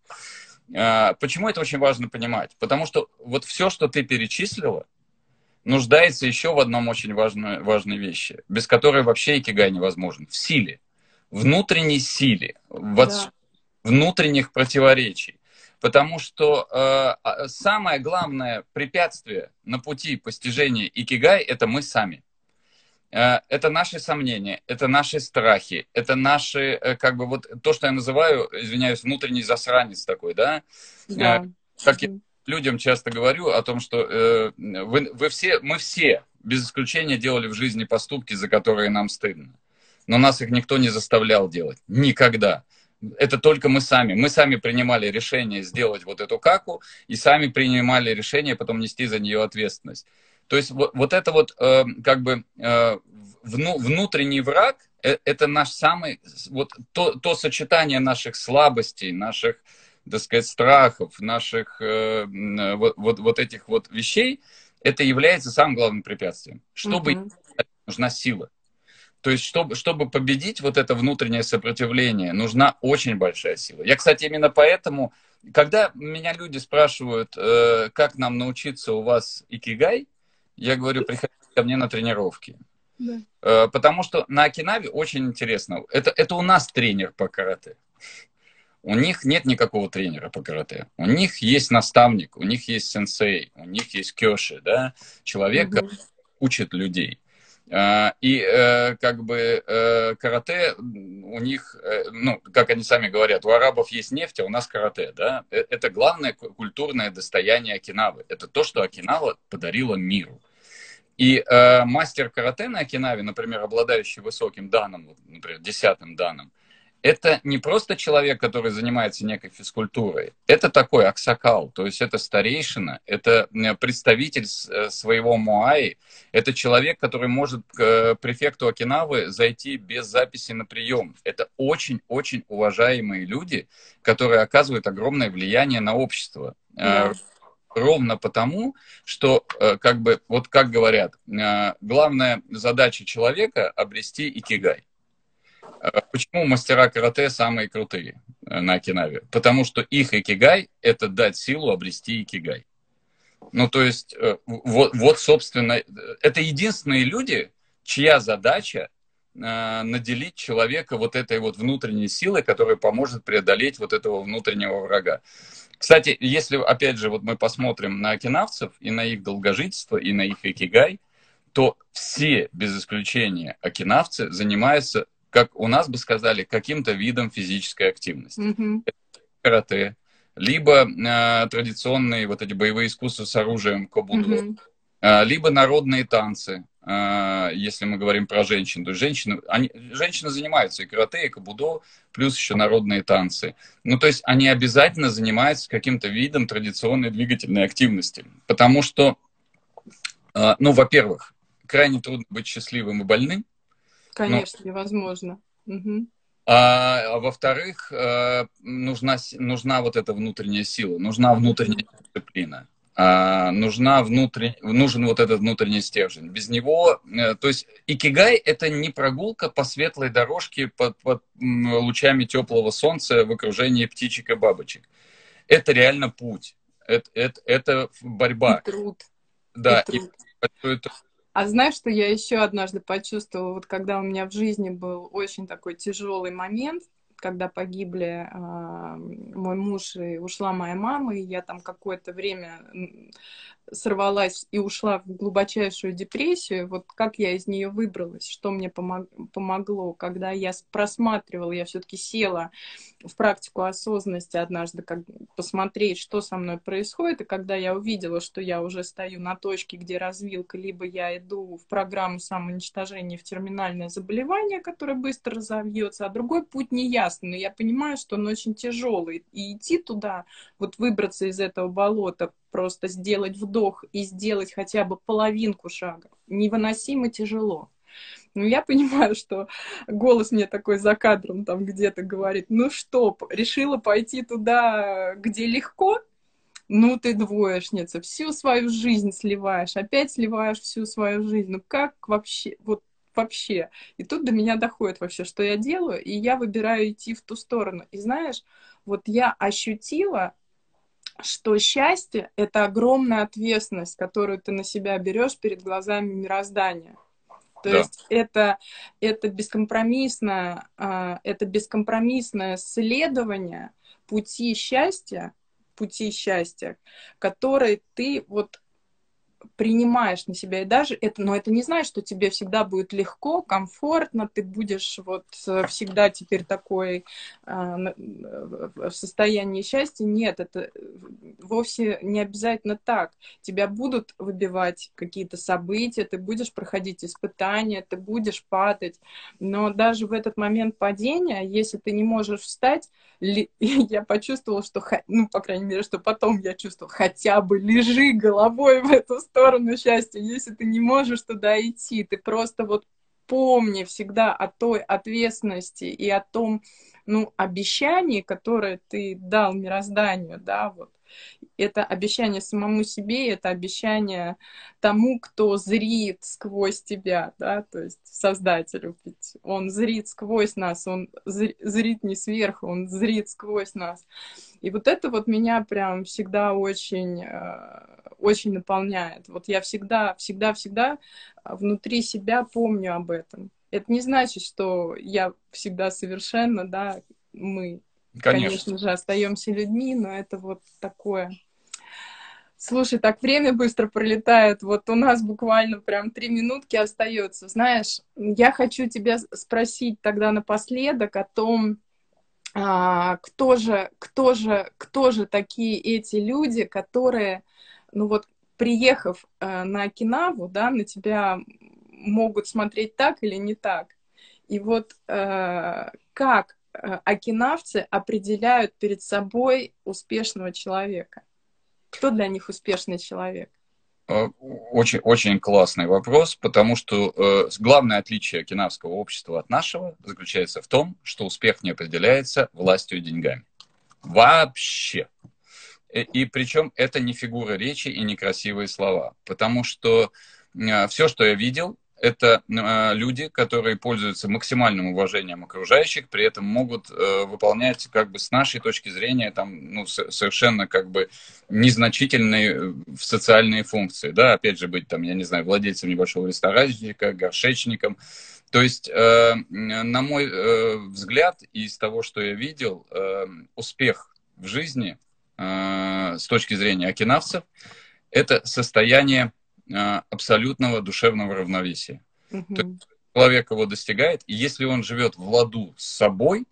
B: А, почему это очень важно понимать? Потому что вот все, что ты перечислила, нуждается еще в одном очень важной, важной вещи, без которой вообще икигай невозможен. В силе. Внутренней силе. В да. внутренних противоречий. Потому что э, самое главное препятствие на пути постижения икигай – это мы сами. Э, это наши сомнения, это наши страхи, это наши, э, как бы вот то, что я называю, извиняюсь, внутренний засранец такой, да?
A: да.
B: Э, как я людям часто говорю о том, что вы, вы все, мы все, без исключения, делали в жизни поступки, за которые нам стыдно. Но нас их никто не заставлял делать. Никогда. Это только мы сами. Мы сами принимали решение сделать вот эту каку и сами принимали решение потом нести за нее ответственность. То есть вот, вот это вот э, как бы э, вну, внутренний враг, э, это наш самый, вот то, то сочетание наших слабостей, наших, так сказать, страхов, наших э, вот, вот, вот этих вот вещей, это является самым главным препятствием. Чтобы uh нужна сила. То есть, чтобы, чтобы победить вот это внутреннее сопротивление, нужна очень большая сила. Я, кстати, именно поэтому, когда меня люди спрашивают, э, как нам научиться у вас икигай, я говорю, приходите ко мне на тренировки.
A: Да.
B: Э, потому что на Окинаве очень интересно. Это, это у нас тренер по карате. У них нет никакого тренера по карате. У них есть наставник, у них есть сенсей, у них есть кёши, да, человек, угу. который учит людей. А, и э, как бы э, карате у них, э, ну, как они сами говорят, у арабов есть нефть, а у нас карате, да? Это главное культурное достояние Окинавы. Это то, что Окинава подарила миру. И э, мастер карате на Окинаве, например, обладающий высоким данным, например, десятым данным, это не просто человек, который занимается некой физкультурой. Это такой аксакал, то есть это старейшина, это представитель э, своего Моаи, это человек, который может к э, префекту Окинавы зайти без записи на прием. Это очень-очень уважаемые люди, которые оказывают огромное влияние на общество. Yeah. Э, ровно потому, что, как бы, вот как говорят, главная задача человека — обрести икигай. Э, почему мастера карате самые крутые э, на Окинаве? Потому что их икигай – это дать силу обрести икигай. Ну, то есть, э, вот, вот, собственно, это единственные люди, чья задача наделить человека вот этой вот внутренней силой, которая поможет преодолеть вот этого внутреннего врага. Кстати, если, опять же, вот мы посмотрим на окинавцев и на их долгожительство, и на их икигай, то все, без исключения, окинавцы занимаются как у нас бы сказали, каким-то видом физической активности. Mm-hmm. Карате, либо э, традиционные вот эти боевые искусства с оружием кобудо, mm-hmm. э, либо народные танцы, если мы говорим про женщин. То есть женщины, они, женщины занимаются и карате, и кабудо, плюс еще народные танцы. Ну, то есть они обязательно занимаются каким-то видом традиционной двигательной активности. Потому что, э, ну, во-первых, крайне трудно быть счастливым и больным.
A: Конечно, Но... невозможно. Угу.
B: А, а во-вторых, э, нужна, нужна вот эта внутренняя сила, нужна внутренняя дисциплина, а, нужна внутрен... нужен вот этот внутренний стержень. Без него, э, то есть икигай это не прогулка по светлой дорожке под, под лучами теплого солнца в окружении птичек и бабочек. Это реально путь, это, это, это борьба.
A: И труд.
B: Да, и, труд. и, и
A: а знаешь, что я еще однажды почувствовала, вот когда у меня в жизни был очень такой тяжелый момент, когда погибли э, мой муж и ушла моя мама, и я там какое-то время сорвалась и ушла в глубочайшую депрессию, вот как я из нее выбралась, что мне помог, помогло, когда я просматривала, я все-таки села в практику осознанности однажды, как посмотреть, что со мной происходит, и когда я увидела, что я уже стою на точке, где развилка, либо я иду в программу самоуничтожения в терминальное заболевание, которое быстро разовьется, а другой путь не ясный, но я понимаю, что он очень тяжелый, и идти туда, вот выбраться из этого болота, просто сделать вдох и сделать хотя бы половинку шага невыносимо тяжело. Но я понимаю, что голос мне такой за кадром там где-то говорит, ну что, решила пойти туда, где легко? Ну ты двоечница, всю свою жизнь сливаешь, опять сливаешь всю свою жизнь. Ну как вообще, вот вообще? И тут до меня доходит вообще, что я делаю, и я выбираю идти в ту сторону. И знаешь, вот я ощутила что счастье — это огромная ответственность, которую ты на себя берешь перед глазами мироздания. То да. есть это, это, бескомпромиссное, а, это бескомпромиссное следование пути счастья, пути счастья, который ты вот принимаешь на себя. И даже это, но это не значит, что тебе всегда будет легко, комфортно, ты будешь вот э, всегда теперь такой э, в состоянии счастья. Нет, это вовсе не обязательно так. Тебя будут выбивать какие-то события, ты будешь проходить испытания, ты будешь падать. Но даже в этот момент падения, если ты не можешь встать, ли, я почувствовала, что, ну, по крайней мере, что потом я чувствовала, хотя бы лежи головой в эту сторону счастья, если ты не можешь туда идти, ты просто вот помни всегда о той ответственности и о том, ну, обещании, которое ты дал мирозданию, да, вот, это обещание самому себе, это обещание тому, кто зрит сквозь тебя, да, то есть Создателю. Ведь он зрит сквозь нас, он зрит не сверху, он зрит сквозь нас. И вот это вот меня прям всегда очень, э, очень наполняет. Вот я всегда, всегда, всегда внутри себя помню об этом. Это не значит, что я всегда совершенна, да, мы Конечно. Конечно же, остаемся людьми, но это вот такое Слушай, так время быстро пролетает. Вот у нас буквально прям три минутки остается. Знаешь, я хочу тебя спросить тогда напоследок о том, а, кто же, кто же, кто же такие эти люди, которые, ну вот, приехав э, на Окинаву, да, на тебя могут смотреть так или не так. И вот э, как э, окинавцы определяют перед собой успешного человека? Кто для них успешный человек?
B: Э, очень, очень классный вопрос, потому что э, главное отличие кинавского общества от нашего заключается в том, что успех не определяется властью и деньгами. Вообще. И, и причем это не фигура речи и не красивые слова, потому что э, все, что я видел, это э, люди, которые пользуются максимальным уважением окружающих, при этом могут э, выполнять, как бы с нашей точки зрения, там, ну, совершенно как бы незначительные э, социальные функции, да, опять же, быть там, я не знаю, владельцем небольшого ресторанчика, горшечником. То есть, э, на мой взгляд, из того, что я видел, успех в жизни с точки зрения окинавцев, это состояние а, абсолютного душевного равновесия. Угу. То есть человек его достигает, и если он живет в ладу с собой,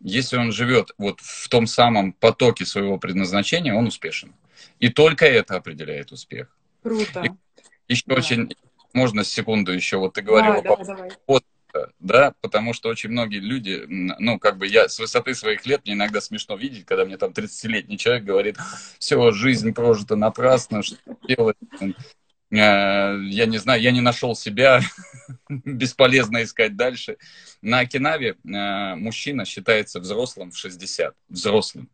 B: если он живет вот в том самом потоке своего предназначения, он успешен. И только это определяет успех.
A: Круто. И
B: еще да. очень, можно секунду еще, вот ты говорила да, по давай, да, потому что очень многие люди, ну, как бы я с высоты своих лет, мне иногда смешно видеть, когда мне там 30-летний человек говорит, все, жизнь прожита напрасно, что делать, я не знаю, я не нашел себя, бесполезно искать дальше. На Окинаве э, мужчина считается взрослым в 60, взрослым.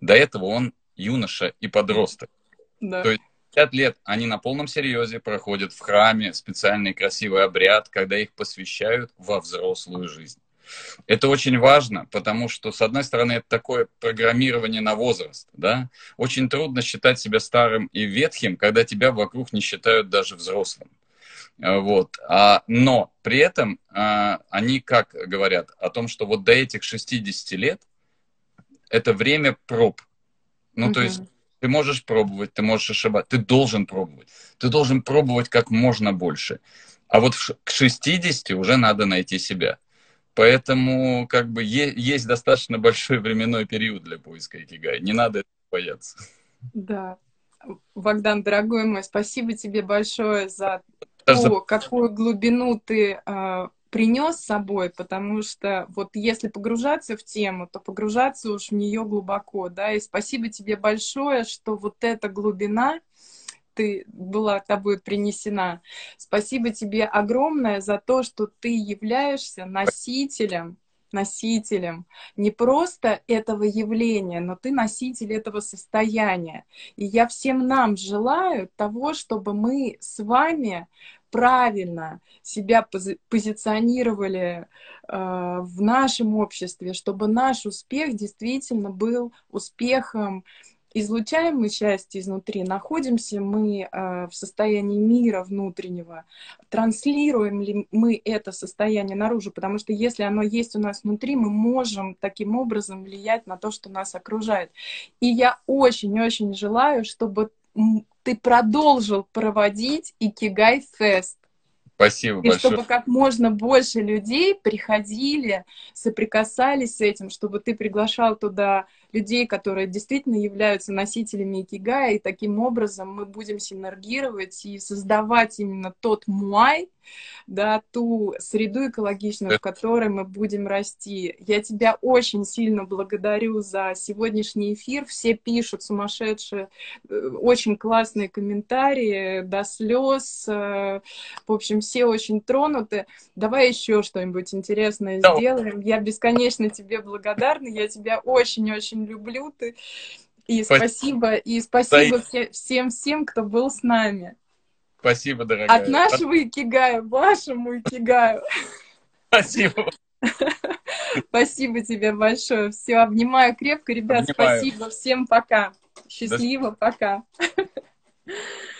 B: До этого он юноша и подросток. Да. То есть 50 лет они на полном серьезе проходят в храме специальный красивый обряд, когда их посвящают во взрослую жизнь. Это очень важно, потому что, с одной стороны, это такое программирование на возраст, да. Очень трудно считать себя старым и ветхим, когда тебя вокруг не считают даже взрослым. Э, вот. А, но при этом а, они как говорят о том, что вот до этих 60 лет это время проб. Ну, угу. то есть ты можешь пробовать, ты можешь ошибаться, ты должен пробовать. Ты должен пробовать как можно больше. А вот к 60 уже надо найти себя. Поэтому как бы е- есть достаточно большой временной период для поиска икигай. Не надо этого бояться.
A: Да. Богдан, дорогой мой, спасибо тебе большое за то, какую глубину ты э, принес с собой, потому что вот если погружаться в тему, то погружаться уж в нее глубоко, да, и спасибо тебе большое, что вот эта глубина, ты была тобой принесена. Спасибо тебе огромное за то, что ты являешься носителем носителем не просто этого явления, но ты носитель этого состояния. И я всем нам желаю того, чтобы мы с вами правильно себя пози позиционировали э, в нашем обществе, чтобы наш успех действительно был успехом излучаем мы счастье изнутри, находимся мы э, в состоянии мира внутреннего, транслируем ли мы это состояние наружу, потому что если оно есть у нас внутри, мы можем таким образом влиять на то, что нас окружает. И я очень-очень желаю, чтобы ты продолжил проводить Икигай Фест.
B: Спасибо
A: и
B: большое.
A: чтобы как можно больше людей приходили, соприкасались с этим, чтобы ты приглашал туда людей, которые действительно являются носителями икигая, и таким образом мы будем синергировать и создавать именно тот муай, да, ту среду экологичную, в которой мы будем расти. Я тебя очень сильно благодарю за сегодняшний эфир. Все пишут сумасшедшие, э, очень классные комментарии, до слез. Э, в общем, все очень тронуты. Давай еще что-нибудь интересное сделаем. Я бесконечно тебе благодарна. Я тебя очень-очень очень люблю ты. И спасибо, и спасибо все, всем всем, кто был с нами.
B: Спасибо, дорогая.
A: От нашего икигая, вашему икигаю.
B: Спасибо.
A: Спасибо тебе большое. Все, обнимаю крепко, ребят. Обнимаю. Спасибо. Всем пока. Счастливо, До... пока.